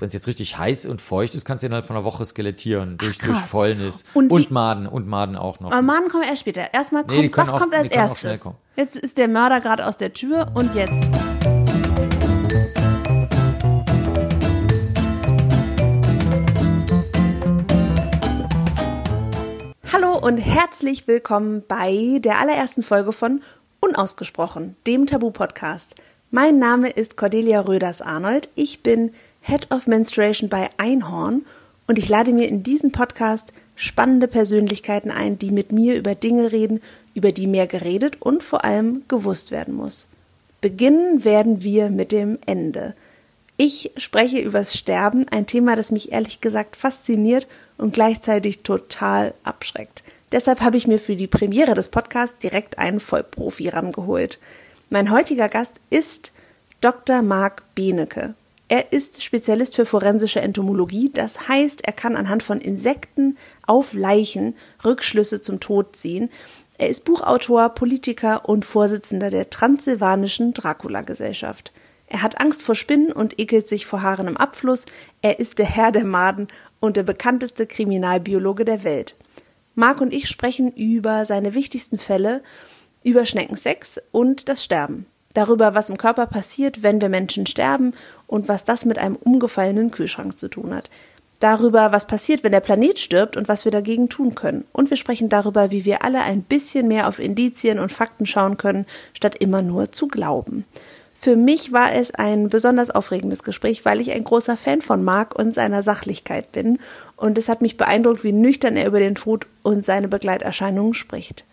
wenn es jetzt richtig heiß und feucht ist, kannst du innerhalb von einer Woche skelettieren. Durch, Ach, durch. Fäulnis. Und Und, Maden. Und Maden auch noch. Aber Maden kommen erst später. Erstmal Nee, kommt, können was auch- kommt als erstes? Jetzt ist der Mörder gerade aus der Tür und jetzt. Hallo und herzlich willkommen bei der allerersten Folge von Unausgesprochen, dem Tabu-Podcast. Mein Name ist Cordelia Röders-Arnold. Ich bin Head of Menstruation bei Einhorn und ich lade mir in diesen Podcast spannende Persönlichkeiten ein, die mit mir über Dinge reden, über die mehr geredet und vor allem gewusst werden muss. Beginnen werden wir mit dem Ende. Ich spreche übers Sterben, ein Thema, das mich ehrlich gesagt fasziniert und gleichzeitig total abschreckt. Deshalb habe ich mir für die Premiere des Podcasts direkt einen Vollprofi rangeholt. Mein heutiger Gast ist Dr. Marc Benecke. Er ist Spezialist für forensische Entomologie, das heißt, er kann anhand von Insekten auf Leichen Rückschlüsse zum Tod ziehen. Er ist Buchautor, Politiker und Vorsitzender der Transsilvanischen Dracula-Gesellschaft. Er hat Angst vor Spinnen und ekelt sich vor Haaren im Abfluss. Er ist der Herr der Maden und der bekannteste Kriminalbiologe der Welt. Marc und ich sprechen über seine wichtigsten Fälle, über Schneckensex und das Sterben. Darüber, was im Körper passiert, wenn wir Menschen sterben und was das mit einem umgefallenen Kühlschrank zu tun hat. Darüber, was passiert, wenn der Planet stirbt und was wir dagegen tun können. Und wir sprechen darüber, wie wir alle ein bisschen mehr auf Indizien und Fakten schauen können, statt immer nur zu glauben. Für mich war es ein besonders aufregendes Gespräch, weil ich ein großer Fan von Marc und seiner Sachlichkeit bin. Und es hat mich beeindruckt, wie nüchtern er über den Tod und seine Begleiterscheinungen spricht.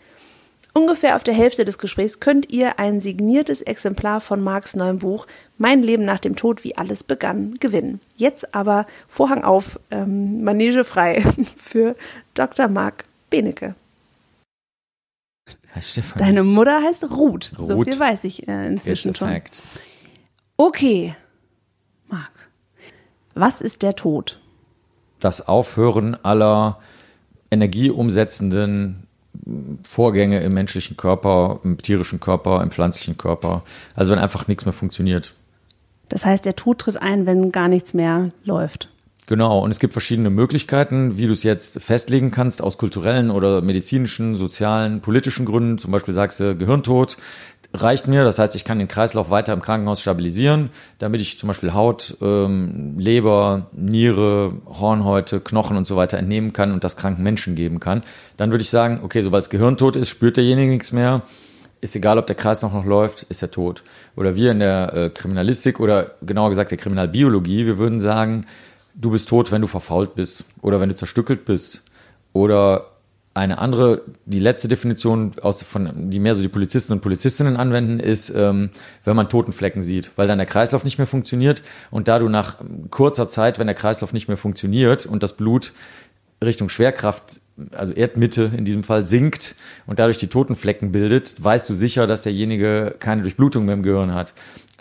Ungefähr auf der Hälfte des Gesprächs könnt ihr ein signiertes Exemplar von Marks neuem Buch Mein Leben nach dem Tod, wie alles begann, gewinnen. Jetzt aber Vorhang auf, ähm, Manege frei für Dr. Marc Benecke. Herr Stefan. Deine Mutter heißt Ruth. So Ruth. viel weiß ich äh, inzwischen schon. fact. Okay, Marc, was ist der Tod? Das Aufhören aller energieumsetzenden Vorgänge im menschlichen Körper, im tierischen Körper, im pflanzlichen Körper. Also wenn einfach nichts mehr funktioniert. Das heißt, der Tod tritt ein, wenn gar nichts mehr läuft. Genau, und es gibt verschiedene Möglichkeiten, wie du es jetzt festlegen kannst, aus kulturellen oder medizinischen, sozialen, politischen Gründen. Zum Beispiel sagst du, Gehirntod reicht mir, das heißt, ich kann den Kreislauf weiter im Krankenhaus stabilisieren, damit ich zum Beispiel Haut, ähm, Leber, Niere, Hornhäute, Knochen und so weiter entnehmen kann und das kranken Menschen geben kann. Dann würde ich sagen, okay, sobald es Gehirntod ist, spürt derjenige nichts mehr. Ist egal, ob der Kreislauf noch läuft, ist er tot. Oder wir in der äh, Kriminalistik oder genauer gesagt der Kriminalbiologie, wir würden sagen, du bist tot, wenn du verfault bist oder wenn du zerstückelt bist. Oder eine andere, die letzte Definition, aus, von, die mehr so die Polizisten und Polizistinnen anwenden, ist, ähm, wenn man toten Flecken sieht, weil dann der Kreislauf nicht mehr funktioniert und da du nach kurzer Zeit, wenn der Kreislauf nicht mehr funktioniert und das Blut Richtung Schwerkraft, also Erdmitte in diesem Fall sinkt und dadurch die toten Flecken bildet, weißt du sicher, dass derjenige keine Durchblutung mehr im Gehirn hat.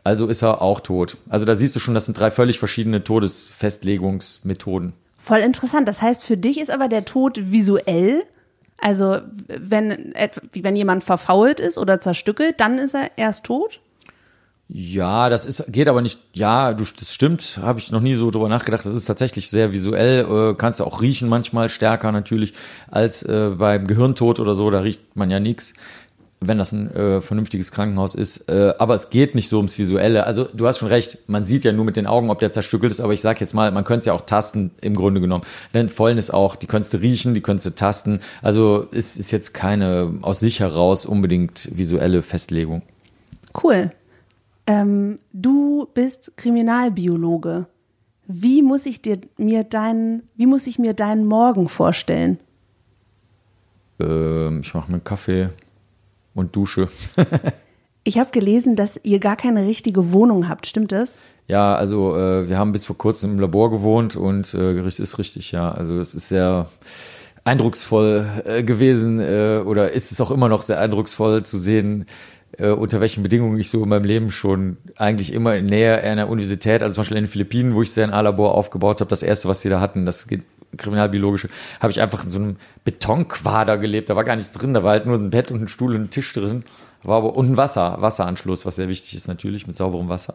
Also ist er auch tot. Also da siehst du schon, das sind drei völlig verschiedene Todesfestlegungsmethoden. Voll interessant. Das heißt, für dich ist aber der Tod visuell. Also, wenn, wenn jemand verfault ist oder zerstückelt, dann ist er erst tot? Ja, das ist geht aber nicht. Ja, du, das stimmt. Habe ich noch nie so drüber nachgedacht. Das ist tatsächlich sehr visuell. Äh, kannst du auch riechen manchmal stärker natürlich als äh, beim Gehirntod oder so. Da riecht man ja nichts, wenn das ein äh, vernünftiges Krankenhaus ist. Äh, aber es geht nicht so ums Visuelle. Also du hast schon recht. Man sieht ja nur mit den Augen, ob der zerstückelt ist. Aber ich sag jetzt mal, man könnte es ja auch tasten im Grunde genommen. Denn Fäulnis auch. Die könntest du riechen, die könntest du tasten. Also es ist jetzt keine aus sich heraus unbedingt visuelle Festlegung. Cool. Ähm, du bist Kriminalbiologe. Wie muss ich dir mir deinen, wie muss ich mir deinen Morgen vorstellen? Ähm, ich mache mir einen Kaffee und dusche. Ich habe gelesen, dass ihr gar keine richtige Wohnung habt. Stimmt das? ja, also äh, wir haben bis vor kurzem im Labor gewohnt und äh, ist richtig, ja. Also es ist sehr eindrucksvoll äh, gewesen äh, oder ist es auch immer noch sehr eindrucksvoll zu sehen, äh, unter welchen Bedingungen ich so in meinem Leben schon eigentlich immer in Nähe einer Universität, also zum Beispiel in den Philippinen, wo ich das DNA-Labor aufgebaut habe, das erste, was sie da hatten, das geht kriminalbiologische, habe ich einfach in so einem Betonquader gelebt. Da war gar nichts drin, da war halt nur ein Bett und ein Stuhl und ein Tisch drin. War aber und ein Wasser, Wasseranschluss, was sehr wichtig ist natürlich mit sauberem Wasser.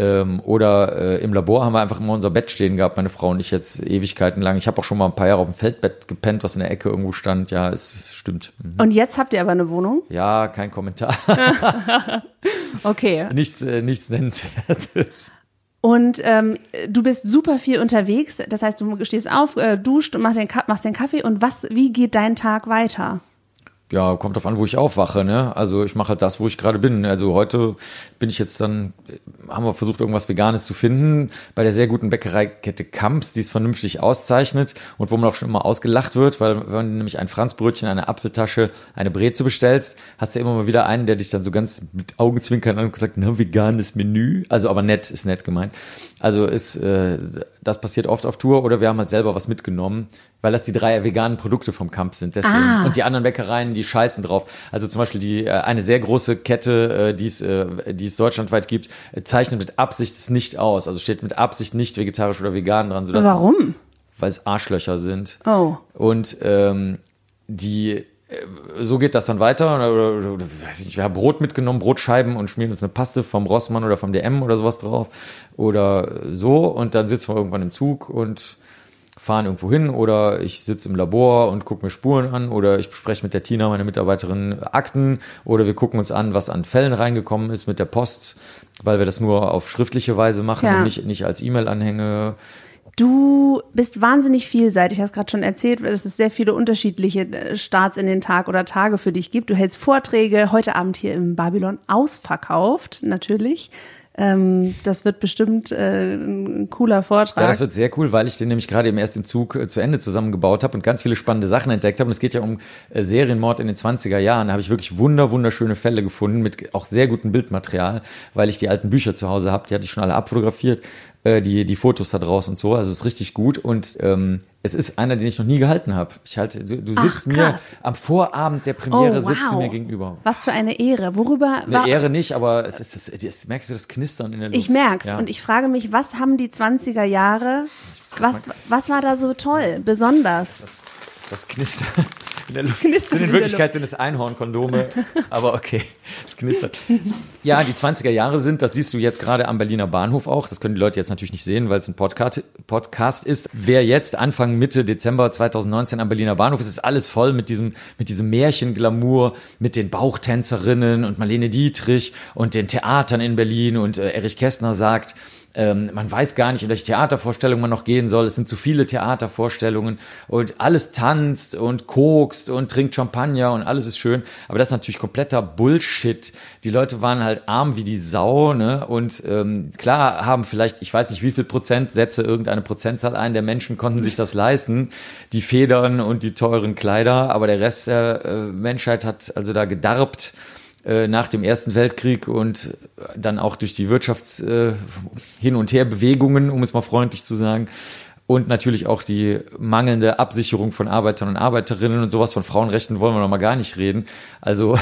Ähm, oder äh, im Labor haben wir einfach immer unser Bett stehen gehabt, meine Frau und ich jetzt Ewigkeiten lang. Ich habe auch schon mal ein paar Jahre auf dem Feldbett gepennt, was in der Ecke irgendwo stand. Ja, es, es stimmt. Mhm. Und jetzt habt ihr aber eine Wohnung? Ja, kein Kommentar. okay. Nichts, äh, nichts Nennenswertes. Und ähm, du bist super viel unterwegs. Das heißt, du stehst auf, äh, duscht und machst den, machst den Kaffee. Und was, wie geht dein Tag weiter? Ja, kommt drauf an, wo ich aufwache, ne? Also ich mache halt das, wo ich gerade bin. Also heute bin ich jetzt dann, haben wir versucht, irgendwas Veganes zu finden, bei der sehr guten Bäckereikette Kamps, die es vernünftig auszeichnet und wo man auch schon immer ausgelacht wird, weil wenn du nämlich ein Franzbrötchen, eine Apfeltasche, eine Breze bestellst, hast du immer mal wieder einen, der dich dann so ganz mit Augenzwinkern an und sagt, na, veganes Menü. Also aber nett, ist nett gemeint. Also ist, äh, das passiert oft auf Tour oder wir haben halt selber was mitgenommen, weil das die drei veganen Produkte vom Camp sind. Deswegen. Ah. Und die anderen Bäckereien, die scheißen drauf. Also zum Beispiel die, äh, eine sehr große Kette, äh, die es, äh, die es deutschlandweit gibt, zeichnet mit Absicht es nicht aus. Also steht mit Absicht nicht vegetarisch oder vegan dran. Sodass Warum? Es, weil es Arschlöcher sind. Oh. Und ähm, die so geht das dann weiter. Oder, oder, oder weiß ich nicht, wir haben Brot mitgenommen, Brotscheiben und schmieren uns eine Paste vom Rossmann oder vom DM oder sowas drauf. Oder so. Und dann sitzen wir irgendwann im Zug und fahren irgendwo hin oder ich sitze im Labor und gucke mir Spuren an oder ich bespreche mit der Tina, meine Mitarbeiterin, Akten oder wir gucken uns an, was an Fällen reingekommen ist mit der Post, weil wir das nur auf schriftliche Weise machen Ja. und nicht, nicht als E-Mail-Anhänge. Du bist wahnsinnig vielseitig. Ich habe gerade schon erzählt, dass es sehr viele unterschiedliche äh, Starts in den Tag oder Tage für dich gibt. Du hältst Vorträge, heute Abend hier im Babylon ausverkauft, natürlich. Ähm, das wird bestimmt äh, ein cooler Vortrag. Ja, das wird sehr cool, weil ich den nämlich gerade im Zug äh, zu Ende zusammengebaut habe und ganz viele spannende Sachen entdeckt habe. Und es geht ja um Serienmord in den 20er Jahren. Da habe ich wirklich wunder, wunderschöne Fälle gefunden mit auch sehr gutem Bildmaterial, weil ich die alten Bücher zu Hause habe. Die hatte ich schon alle abfotografiert, äh, die, die Fotos da draus und so. Also es ist richtig gut. Und ähm, es ist einer, den ich noch nie gehalten habe. Ich halte, du, du Ach, sitzt mir krass. am Vorabend der Premiere Oh, sitzt du wow. mir gegenüber. Was für eine Ehre. Worüber Eine Ehre nicht, aber es ist, das, das, merkst du das Knistern in der Luft. Ich merk's Ja. und ich frage mich, was haben die 20er Jahre, was, was war da so toll, besonders? Das das Knistern in der Luft. Knistern Sind in Wirklichkeit sind es Einhornkondome, aber okay, es knistert. Ja, die 20er Jahre sind, das siehst du jetzt gerade am Berliner Bahnhof auch, das können die Leute jetzt natürlich nicht sehen, weil es ein Podcast, Podcast ist. Wer jetzt Anfang Mitte Dezember 2019 am Berliner Bahnhof ist, ist alles voll mit diesem, mit diesem Märchenglamour, mit den Bauchtänzerinnen und Marlene Dietrich und den Theatern in Berlin und äh, Erich Kästner sagt, ähm, man weiß gar nicht, in welche Theatervorstellung man noch gehen soll. Es sind zu viele Theatervorstellungen und alles tanzt und kokst und trinkt Champagner und alles ist schön. Aber das ist natürlich kompletter Bullshit. Die Leute waren halt arm wie die Sau, ne? Und ähm, klar haben vielleicht, ich weiß nicht wie viel Prozent, setze irgendeine Prozentzahl ein, der Menschen konnten sich das leisten, die Federn und die teuren Kleider, aber der Rest der äh, Menschheit hat also da gedarbt nach dem Ersten Weltkrieg und dann auch durch die Wirtschafts äh, Hin- und Her-Bewegungen, um es mal freundlich zu sagen. Und natürlich auch die mangelnde Absicherung von Arbeitern und Arbeiterinnen und sowas von Frauenrechten wollen wir noch mal gar nicht reden. Also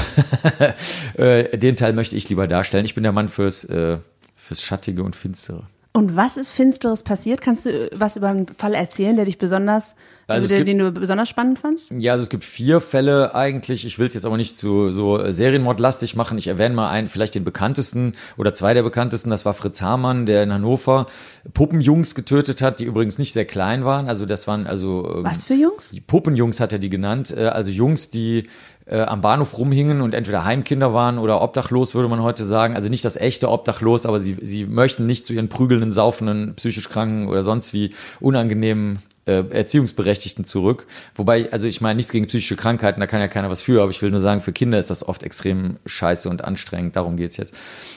äh, den Teil möchte ich lieber darstellen. Ich bin der Mann fürs, äh, fürs Schattige und Finstere. Und was ist Finsteres passiert? Kannst du äh, was über einen Fall erzählen, der dich besonders, Also also der, gibt- den du besonders spannend fandst? Ja, also es gibt vier Fälle eigentlich. Ich will es jetzt aber nicht zu so äh, Serienmordlastig machen. Ich erwähne mal einen, vielleicht den bekanntesten oder zwei der bekanntesten. Das war Fritz Hamann, der in Hannover Puppenjungs getötet hat, die übrigens nicht sehr klein waren. Also das waren also ähm, Was für Jungs? die Puppenjungs hat er die genannt. Äh, Also Jungs, die äh, am Bahnhof rumhingen und entweder Heimkinder waren oder obdachlos, würde man heute sagen. Also nicht das echte Obdachlos, aber sie, sie möchten nicht zu ihren prügelnden, saufenden, psychisch kranken oder sonst wie unangenehmen äh, Erziehungsberechtigten zurück. Wobei, also ich meine nichts gegen psychische Krankheiten, da kann ja keiner was für, aber ich will nur sagen, für Kinder ist das oft extrem scheiße und anstrengend, darum geht's jetzt.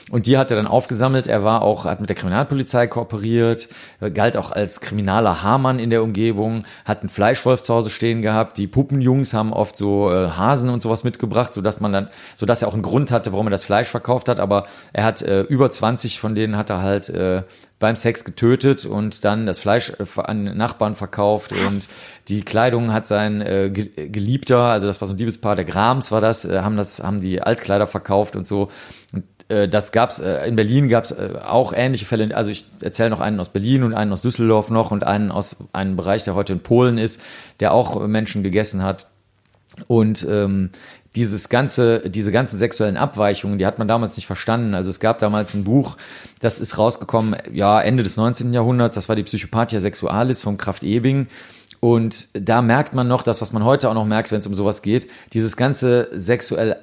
Und die hat er dann aufgesammelt, er war auch, hat mit der Kriminalpolizei kooperiert, galt auch als kriminaler Hamann in der Umgebung, hat einen Fleischwolf zu Hause stehen gehabt, die Puppenjungs haben oft so äh, Hasen und sowas mitgebracht, sodass man dann, sodass er auch einen Grund hatte, warum er das Fleisch verkauft hat, aber er hat äh, über 20 von denen hat er halt äh, beim Sex getötet und dann das Fleisch äh, an Nachbarn verkauft und die Kleidung hat sein äh, Ge- Geliebter, also das war so ein Liebespaar, der Grams war das, äh, haben das, haben die Altkleider verkauft und so. Und äh, das gab's äh, in Berlin gab's äh, auch ähnliche Fälle. Also ich erzähle noch einen aus Berlin und einen aus Düsseldorf noch und einen aus einem Bereich, der heute in Polen ist, der auch Menschen gegessen hat. Und ähm, dieses ganze, diese ganzen sexuellen Abweichungen, die hat man damals nicht verstanden. Also es gab damals ein Buch, das ist rausgekommen, ja, Ende des 19. Jahrhunderts, das war die Psychopathia Sexualis von Kraft Ebing. Und da merkt man noch das, was man heute auch noch merkt, wenn es um sowas geht, dieses ganze sexuell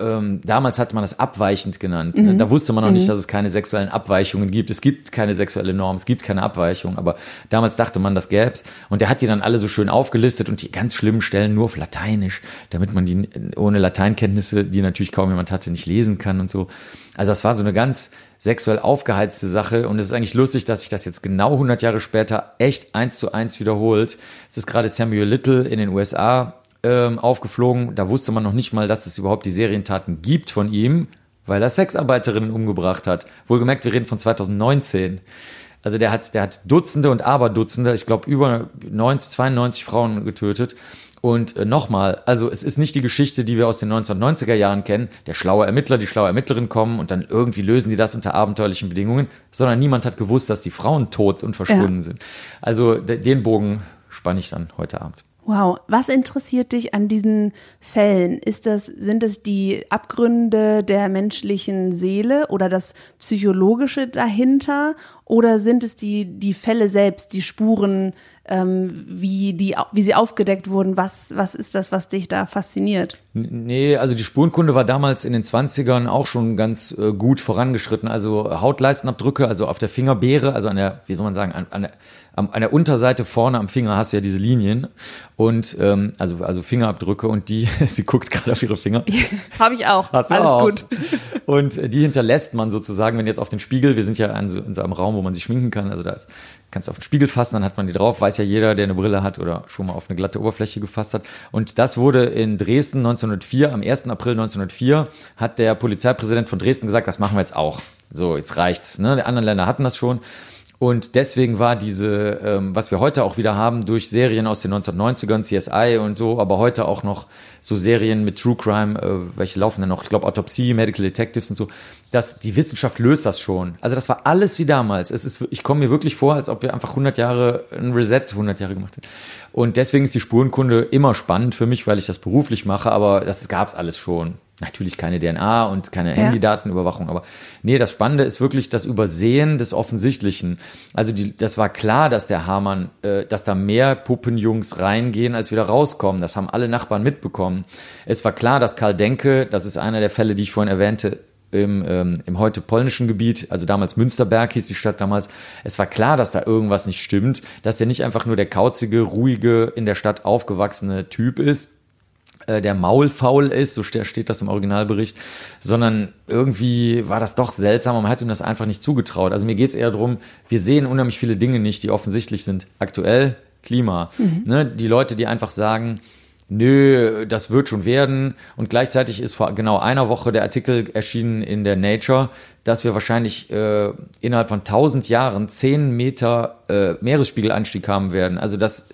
ähm, damals hat man das abweichend genannt. Ne? Mhm. Da wusste man noch mhm. nicht, dass es keine sexuellen Abweichungen gibt. Es gibt keine sexuelle Norm, es gibt keine Abweichung, aber damals dachte man, das gäb's. Und der hat die dann alle so schön aufgelistet und die ganz schlimmen Stellen nur auf Lateinisch, damit man die ohne Lateinkenntnisse, die natürlich kaum jemand hatte, nicht lesen kann und so. Also das war so eine ganz sexuell aufgeheizte Sache und es ist eigentlich lustig, dass sich das jetzt genau 100 Jahre später echt eins zu eins wiederholt. Es ist gerade Samuel Little in den USA ähm, aufgeflogen. Da wusste man noch nicht mal, dass es überhaupt die Serientaten gibt von ihm, weil er Sexarbeiterinnen umgebracht hat. Wohlgemerkt, wir reden von 2019. Also der hat, der hat Dutzende und Aberdutzende, ich glaube über 90, 92 Frauen getötet. Und äh, nochmal, also es ist nicht die Geschichte, die wir aus den 1990er Jahren kennen, der schlaue Ermittler, die schlaue Ermittlerin kommen und dann irgendwie lösen die das unter abenteuerlichen Bedingungen, sondern niemand hat gewusst, dass die Frauen tot und verschwunden ja. sind. Also den Bogen spanne ich dann heute Abend. Wow, was interessiert dich an diesen Fällen? Ist das, sind es die Abgründe der menschlichen Seele oder das Psychologische dahinter? Oder sind es die, die Fälle selbst, die Spuren, ähm, wie, die, wie sie aufgedeckt wurden? Was, was ist das, was dich da fasziniert? Nee, also die Spurenkunde war damals in den 20ern auch schon ganz äh, gut vorangeschritten. Also Hautleistenabdrücke, also auf der Fingerbeere, also an der, wie soll man sagen, an, an der am, an der Unterseite vorne am Finger hast du ja diese Linien und ähm, also, also Fingerabdrücke und die, sie guckt gerade auf ihre Finger. Habe ich auch. Hast Alles auch. gut. Und die hinterlässt man sozusagen, wenn jetzt auf den Spiegel, wir sind ja in so, in so einem Raum, wo man sich schminken kann, also da ist, kannst du auf den Spiegel fassen, dann hat man die drauf, weiß ja jeder, der eine Brille hat oder schon mal auf eine glatte Oberfläche gefasst hat. Und das wurde in Dresden 1904, am 1. April 1904, hat der Polizeipräsident von Dresden gesagt, das machen wir jetzt auch. So, jetzt reicht's. Ne? Die anderen Länder hatten das schon. Und deswegen war diese, ähm, was wir heute auch wieder haben, durch Serien aus den 1990ern, CSI und so, aber heute auch noch so Serien mit True Crime, äh, welche laufen denn noch? Ich glaube Autopsie, Medical Detectives und so, dass die Wissenschaft löst das schon. Also das war alles wie damals. Es ist, ich komme mir wirklich vor, als ob wir einfach 100 Jahre ein Reset 100 Jahre gemacht hätten. Und deswegen ist die Spurenkunde immer spannend für mich, weil ich das beruflich mache, aber das gab's alles schon. Natürlich keine DNA und keine ja. Handydatenüberwachung, aber nee, das Spannende ist wirklich das Übersehen des Offensichtlichen. Also die, das war klar, dass der Hamann, äh, dass da mehr Puppenjungs reingehen, als wieder rauskommen. Das haben alle Nachbarn mitbekommen. Es war klar, dass Karl Denke, das ist einer der Fälle, die ich vorhin erwähnte, im, ähm, im heute polnischen Gebiet, also damals Münsterberg hieß die Stadt damals, es war klar, dass da irgendwas nicht stimmt, dass der nicht einfach nur der kauzige, ruhige, in der Stadt aufgewachsene Typ ist, äh, der maulfaul ist, so steht das im Originalbericht, sondern irgendwie war das doch seltsam und man hat ihm das einfach nicht zugetraut. Also mir geht es eher darum, wir sehen unheimlich viele Dinge nicht, die offensichtlich sind. Aktuell Klima. Mhm. Ne? Die Leute, die einfach sagen, nö, das wird schon werden. Und gleichzeitig ist vor genau einer Woche der Artikel erschienen in der Nature, dass wir wahrscheinlich äh, innerhalb von 1000 Jahren 10 Meter äh, Meeresspiegelanstieg haben werden. Also das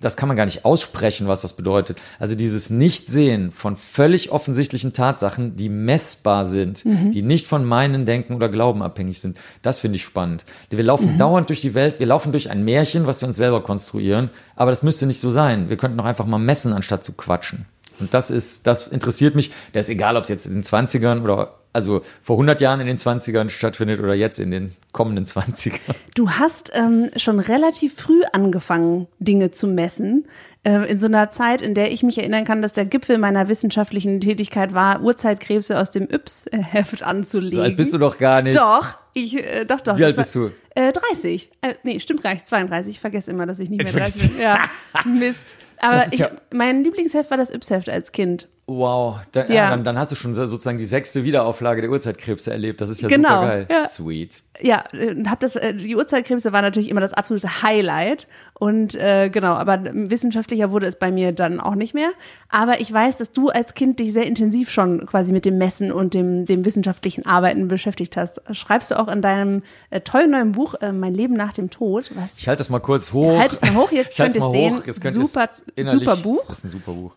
das kann man gar nicht aussprechen, was das bedeutet. Also dieses Nichtsehen von völlig offensichtlichen Tatsachen, die messbar sind, mhm. die nicht von meinen Denken oder Glauben abhängig sind, das finde ich spannend. Wir laufen mhm. dauernd durch die Welt, wir laufen durch ein Märchen, was wir uns selber konstruieren, aber das müsste nicht so sein. Wir könnten doch einfach mal messen, anstatt zu quatschen. Und das ist, das interessiert mich. Das ist egal, ob es jetzt in den 20ern oder also vor 100 Jahren in den 20ern stattfindet oder jetzt in den kommenden 20ern. Du hast ähm, schon relativ früh angefangen, Dinge zu messen. Äh, in so einer Zeit, in der ich mich erinnern kann, dass der Gipfel meiner wissenschaftlichen Tätigkeit war, Urzeitkrebse aus dem Yps-Heft anzulegen. So alt bist du doch gar nicht. Doch, ich, äh, doch, doch. Wie alt bist du? Äh, 30. Äh, nee, stimmt gar nicht, 32. Ich vergesse immer, dass ich nicht mehr 30 bin. Ja, Mist. Aber ich, ja mein Lieblingsheft war das Yps-Heft als Kind. Wow, dann, ja. dann, dann, hast du schon sozusagen die sechste Wiederauflage der Urzeitkrebse erlebt. Das ist ja genau, super geil. Ja. Sweet. Ja, hab das, äh, die Urzeitkrebse war natürlich immer das absolute Highlight. Und äh, genau, aber wissenschaftlicher wurde es bei mir dann auch nicht mehr. Aber ich weiß, dass du als Kind dich sehr intensiv schon quasi mit dem Messen und dem, dem wissenschaftlichen Arbeiten beschäftigt hast. Schreibst du auch in deinem äh, tollen neuen Buch äh, Mein Leben nach dem Tod? Was? Ich halte das mal kurz hoch. Halt es mal hoch, jetzt könnt ihr sehen. Jetzt könnt super, super Buch. Das ist ein super Buch.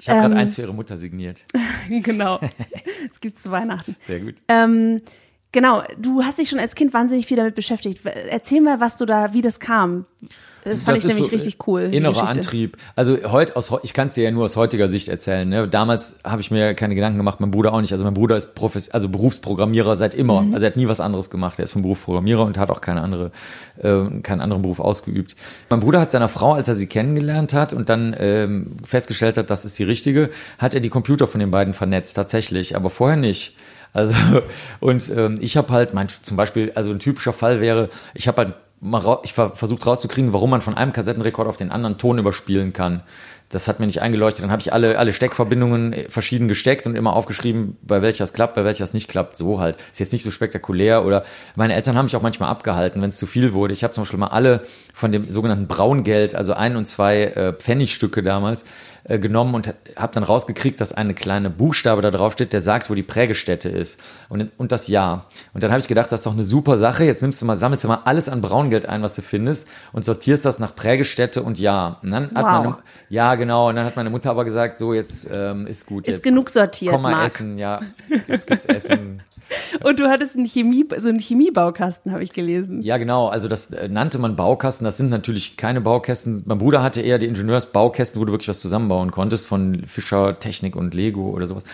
Ich habe ähm, gerade eins für ihre Mutter signiert. genau. Es gibt zu Weihnachten. Sehr gut. Ähm, Genau, du hast dich schon als Kind wahnsinnig viel damit beschäftigt. Erzähl mal, was du da, wie das kam. Das fand das ich nämlich so richtig cool. Innerer Antrieb. Also heute aus ich kann es dir ja nur aus heutiger Sicht erzählen. Ne? Damals habe ich mir keine Gedanken gemacht, mein Bruder auch nicht. Also mein Bruder ist Profes also Berufsprogrammierer seit immer. Mhm. Also er hat nie was anderes gemacht. Er ist vom Beruf Programmierer und hat auch keine andere, äh, keinen anderen Beruf ausgeübt. Mein Bruder hat seiner Frau, als er sie kennengelernt hat und dann ähm, festgestellt hat, das ist die richtige, hat er die Computer von den beiden vernetzt tatsächlich, aber vorher nicht. Also, und ähm, ich habe halt, mein, zum Beispiel, also ein typischer Fall wäre, ich habe halt mal ich versucht rauszukriegen, warum man von einem Kassettenrekord auf den anderen Ton überspielen kann. Das hat mir nicht eingeleuchtet. Dann habe ich alle, alle Steckverbindungen äh, verschieden gesteckt und immer aufgeschrieben, bei welcher es klappt, bei welcher es nicht klappt. So halt. Ist jetzt nicht so spektakulär. Oder meine Eltern haben mich auch manchmal abgehalten, wenn es zu viel wurde. Ich habe zum Beispiel mal alle von dem sogenannten Braungeld, also ein und zwei äh, Pfennigstücke damals, äh, genommen und habe dann rausgekriegt, dass eine kleine Buchstabe da drauf steht, der sagt, wo die Prägestätte ist und, und das Jahr. Und dann habe ich gedacht, das ist doch eine super Sache. Jetzt nimmst du mal, sammelst du mal alles an Braungeld ein, was du findest und sortierst das nach Prägestätte und Jahr. Und dann hat wow. meine, ja genau, und dann hat meine Mutter aber gesagt, so jetzt ähm, ist gut. Ist jetzt, genug sortiert. Komm mal Marc. essen, ja. Jetzt gibt's Essen. Und du hattest einen Chemie, so einen Chemiebaukasten, habe ich gelesen. Ja, genau. Also das äh, nannte man Baukasten. Das sind natürlich keine Baukästen. Mein Bruder hatte eher die Ingenieursbaukästen, wo du wirklich was zusammenbauen konntest von Fischer, Technik und Lego oder sowas.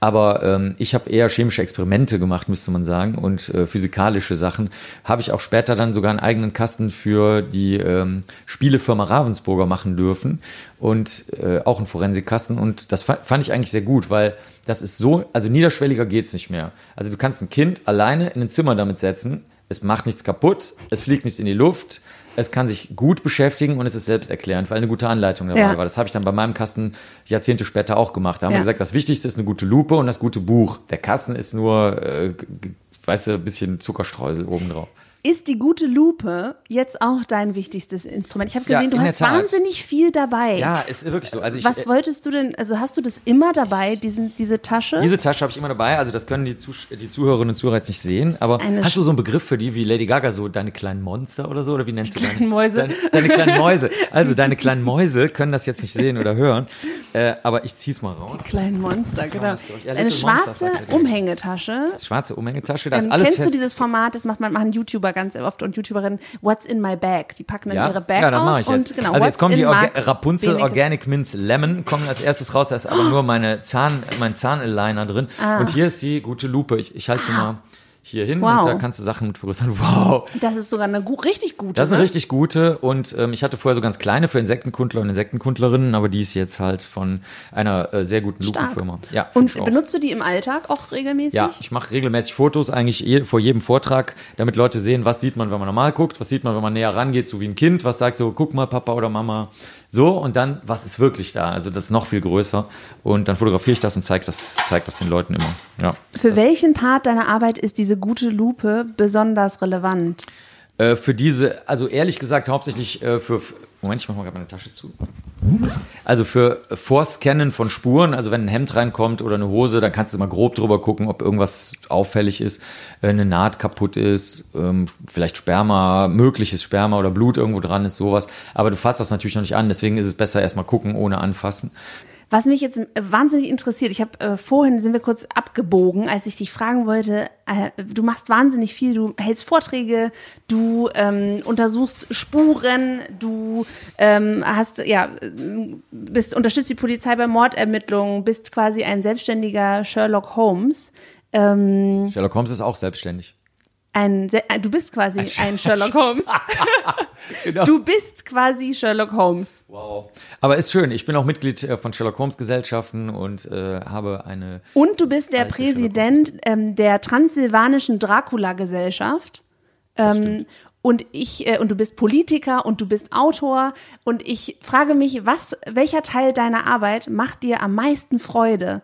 Aber ähm, ich habe eher chemische Experimente gemacht, müsste man sagen, und äh, physikalische Sachen. Habe ich auch später dann sogar einen eigenen Kasten für die ähm, Spielefirma Ravensburger machen dürfen und äh, auch einen Forensikkasten. Und das fand ich eigentlich sehr gut, weil das ist so, also niederschwelliger geht's nicht mehr. Also du kannst ein Kind alleine in ein Zimmer damit setzen, es macht nichts kaputt, es fliegt nichts in die Luft, es kann sich gut beschäftigen und es ist selbsterklärend, weil eine gute Anleitung dabei ja. war. Das habe ich dann bei meinem Kasten Jahrzehnte später auch gemacht. Da haben ja. wir gesagt, das Wichtigste ist eine gute Lupe und das gute Buch. Der Kasten ist nur, äh, weißt du, ein bisschen Zuckerstreusel obendrauf. Ist die gute Lupe jetzt auch dein wichtigstes Instrument? Ich habe gesehen, ja, du hast wahnsinnig viel dabei. Ja, ist wirklich so. Also ich, Was äh, wolltest du denn, also hast du das immer dabei, diesen, diese Tasche? Diese Tasche habe ich immer dabei, also das können die, Zuh die Zuhörerinnen und Zuhörer jetzt nicht sehen, aber hast du so einen Begriff für die wie Lady Gaga, so deine kleinen Monster oder so, oder wie nennst die du deine Mäuse? Deine, deine kleinen Mäuse. Also deine kleinen Mäuse können das jetzt nicht sehen oder hören, äh, aber ich zieh's mal raus. Die kleinen Monster, genau. Ja, eine schwarze Umhängetasche. Schwarze Umhängetasche, da ist ähm, alles Kennst fest. du dieses Format, das macht man, machen YouTuber ganz oft und YouTuber YouTuberin What's in my bag. Die packen dann ja? ihre Bag ja, das aus ich jetzt. und genau. Also jetzt kommen die Orga Rapunzel Benekes. Organic Mints Lemon kommen als erstes raus. Da ist aber nur meine Zahn, mein Zahnaligner drin. Ah. Und hier ist die gute Lupe. Ich, ich halte sie mal hier hin wow. und da kannst du Sachen mit vergrößern. Wow. Das ist sogar eine richtig gute. Das ist eine ne? richtig gute und ähm, ich hatte vorher so ganz kleine für Insektenkundler und Insektenkundlerinnen, aber die ist jetzt halt von einer äh, sehr guten Lupenfirma. Ja, und benutzt du die im Alltag auch regelmäßig? Ja, ich mache regelmäßig Fotos eigentlich je, vor jedem Vortrag, damit Leute sehen, was sieht man, wenn man normal guckt, was sieht man, wenn man näher rangeht, so wie ein Kind, was sagt so, guck mal, Papa oder Mama. So, und dann, was ist wirklich da? Also das ist noch viel größer. Und dann fotografiere ich das und zeige das, zeig das den Leuten immer. Ja, Für welchen Part deiner Arbeit ist diese gute Lupe besonders relevant? Äh, für diese, also ehrlich gesagt, hauptsächlich äh, für. Moment, ich mache mal gerade meine Tasche zu. Also für Vorscannen von Spuren, also wenn ein Hemd reinkommt oder eine Hose, dann kannst du mal grob drüber gucken, ob irgendwas auffällig ist, äh, eine Naht kaputt ist, ähm, vielleicht Sperma, mögliches Sperma oder Blut irgendwo dran ist, sowas. Aber du fasst das natürlich noch nicht an, deswegen ist es besser erstmal gucken, ohne anfassen. Was mich jetzt wahnsinnig interessiert, ich habe äh, vorhin sind wir kurz abgebogen, als ich dich fragen wollte, äh, du machst wahnsinnig viel, du hältst Vorträge, du ähm, untersuchst Spuren, du ähm, hast ja bist unterstützt die Polizei bei Mordermittlungen, bist quasi ein selbstständiger Sherlock Holmes. Ähm, Sherlock Holmes ist auch selbstständig. Ein, du bist quasi ein, ein Sherlock Holmes. genau. Du bist quasi Sherlock Holmes. Wow. Aber ist schön. Ich bin auch Mitglied äh, von Sherlock Holmes Gesellschaften und äh, habe eine. Und du bist der Präsident ähm, der Transsilvanischen Dracula Gesellschaft. Ähm, und ich äh, und du bist Politiker und du bist Autor und ich frage mich, was welcher Teil deiner Arbeit macht dir am meisten Freude?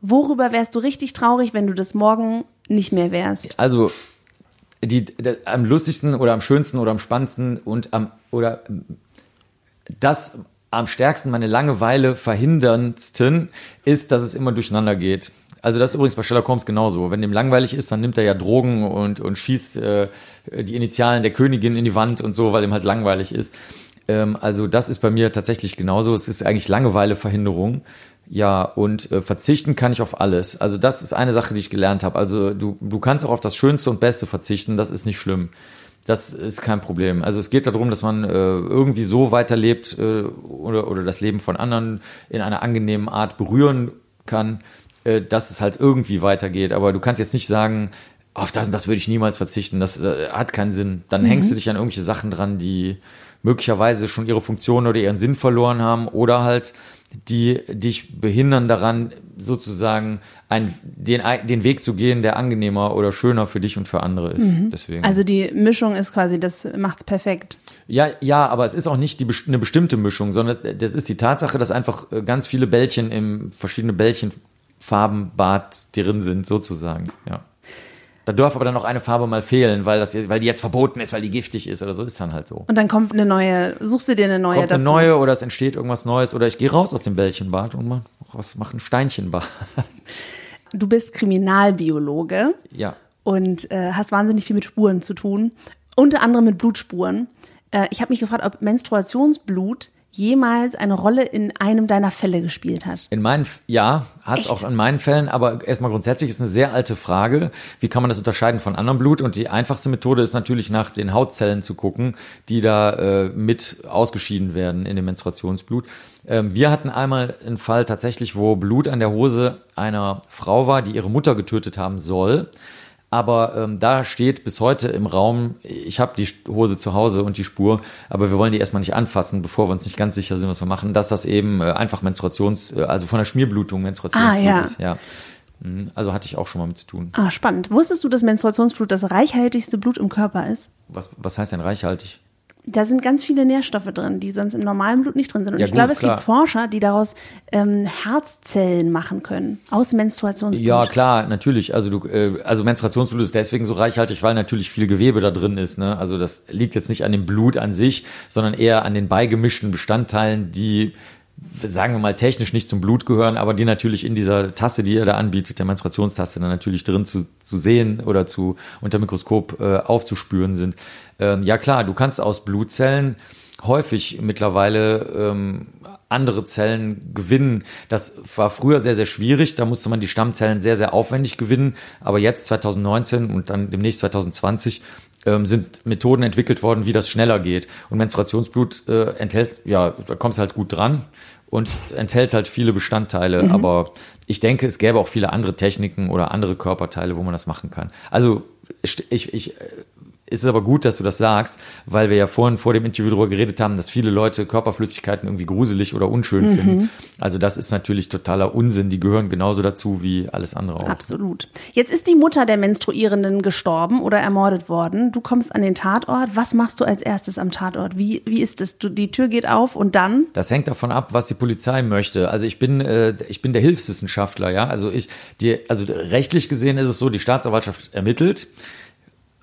Worüber wärst du richtig traurig, wenn du das morgen nicht mehr wärst? Also die, die, am lustigsten oder am schönsten oder am spannendsten und am oder das am stärksten meine Langeweile verhinderndsten ist, dass es immer durcheinander geht. Also das ist übrigens bei Sherlock Holmes genauso. Wenn dem langweilig ist, dann nimmt er ja Drogen und, und schießt äh, die Initialen der Königin in die Wand und so, weil ihm halt langweilig ist. Ähm, also das ist bei mir tatsächlich genauso. Es ist eigentlich Langeweileverhinderung. Ja, und äh, verzichten kann ich auf alles. Also das ist eine Sache, die ich gelernt habe. Also du, du kannst auch auf das Schönste und Beste verzichten, das ist nicht schlimm. Das ist kein Problem. Also es geht darum, dass man äh, irgendwie so weiterlebt äh, oder, oder das Leben von anderen in einer angenehmen Art berühren kann, äh, dass es halt irgendwie weitergeht. Aber du kannst jetzt nicht sagen, auf das und das würde ich niemals verzichten. Das äh, hat keinen Sinn. Dann mhm. hängst du dich an irgendwelche Sachen dran, die möglicherweise schon ihre Funktion oder ihren Sinn verloren haben oder halt die dich behindern daran, sozusagen ein, den, den Weg zu gehen, der angenehmer oder schöner für dich und für andere ist. Mhm. Deswegen. Also die Mischung ist quasi, das macht's perfekt. Ja, ja, aber es ist auch nicht die, eine bestimmte Mischung, sondern das ist die Tatsache, dass einfach äh, ganz viele Bällchen im verschiedene Bällchenfarbenbad drin sind, sozusagen. Ja. Da darf aber dann noch eine Farbe mal fehlen, weil, das, weil die jetzt verboten ist, weil die giftig ist oder so, ist dann halt so. Und dann kommt eine neue, suchst du dir eine neue kommt dazu? eine neue oder es entsteht irgendwas Neues oder ich gehe raus aus dem Bällchenbad und mach, was, mach ein Steinchenbad. Du bist Kriminalbiologe. Ja. Und äh, hast wahnsinnig viel mit Spuren zu tun. Unter anderem mit Blutspuren. Äh, ich habe mich gefragt, ob Menstruationsblut jemals eine Rolle in einem deiner Fälle gespielt hat? In meinen, ja, hat es auch in meinen Fällen, aber erstmal grundsätzlich ist eine sehr alte Frage. Wie kann man das unterscheiden von anderem Blut? Und die einfachste Methode ist natürlich nach den Hautzellen zu gucken, die da äh, mit ausgeschieden werden in dem Menstruationsblut. Ähm, wir hatten einmal einen Fall tatsächlich, wo Blut an der Hose einer Frau war, die ihre Mutter getötet haben soll. Aber ähm, da steht bis heute im Raum, ich habe die Hose zu Hause und die Spur, aber wir wollen die erstmal nicht anfassen, bevor wir uns nicht ganz sicher sind, was wir machen, dass das eben äh, einfach Menstruations, äh, also von der Schmierblutung Menstruationsblut ah, ja. ist. Ja. Mhm, also hatte ich auch schon mal mit zu tun. Ah, spannend. Wusstest du, dass Menstruationsblut das reichhaltigste Blut im Körper ist? Was, was heißt denn reichhaltig? Da sind ganz viele Nährstoffe drin, die sonst im normalen Blut nicht drin sind. Und ja, ich gut, glaube, es klar. gibt Forscher, die daraus ähm, Herzzellen machen können aus Menstruationsblut. Ja, klar, natürlich. Also du, äh, also Menstruationsblut ist deswegen so reichhaltig, weil natürlich viel Gewebe da drin ist. Ne? Also das liegt jetzt nicht an dem Blut an sich, sondern eher an den beigemischten Bestandteilen, die sagen wir mal, technisch nicht zum Blut gehören, aber die natürlich in dieser Tasse, die er da anbietet, der Menstruationstasse, dann natürlich drin zu, zu sehen oder zu unter Mikroskop äh, aufzuspüren sind. Ähm, ja klar, du kannst aus Blutzellen häufig mittlerweile ähm, andere Zellen gewinnen. Das war früher sehr, sehr schwierig. Da musste man die Stammzellen sehr, sehr aufwendig gewinnen. Aber jetzt 2019 und dann demnächst 2020 ähm, sind Methoden entwickelt worden, wie das schneller geht. Und Menstruationsblut äh, enthält, ja, da kommst halt gut dran und enthält halt viele Bestandteile. Mhm. Aber ich denke, es gäbe auch viele andere Techniken oder andere Körperteile, wo man das machen kann. Also ich, ich, ist aber gut, dass du das sagst, weil wir ja vorhin vor dem Interview darüber geredet haben, dass viele Leute Körperflüssigkeiten irgendwie gruselig oder unschön mhm. finden. Also das ist natürlich totaler Unsinn. Die gehören genauso dazu wie alles andere auch. Absolut. Jetzt ist die Mutter der Menstruierenden gestorben oder ermordet worden. Du kommst an den Tatort. Was machst du als erstes am Tatort? Wie, wie ist es? Du, die Tür geht auf und dann? Das hängt davon ab, was die Polizei möchte. Also ich bin, äh, ich bin der Hilfswissenschaftler, ja. Also ich, die, also rechtlich gesehen ist es so, die Staatsanwaltschaft ermittelt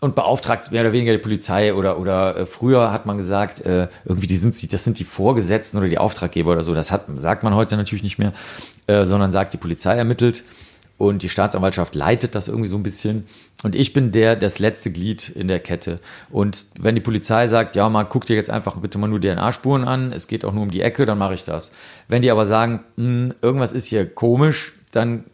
und beauftragt mehr oder weniger die Polizei oder oder äh, früher hat man gesagt äh, irgendwie die sind das sind die Vorgesetzten oder die Auftraggeber oder so. Das hat sagt man heute natürlich nicht mehr äh, sondern sagt die Polizei ermittelt und die Staatsanwaltschaft leitet das irgendwie so ein bisschen. Und ich bin der das letzte Glied in der Kette. Und wenn die Polizei sagt ja mal guck dir jetzt einfach bitte mal nur DNA-Spuren an es geht auch nur um die Ecke dann mache ich das. Wenn die aber sagen mh, hm, irgendwas ist hier komisch dann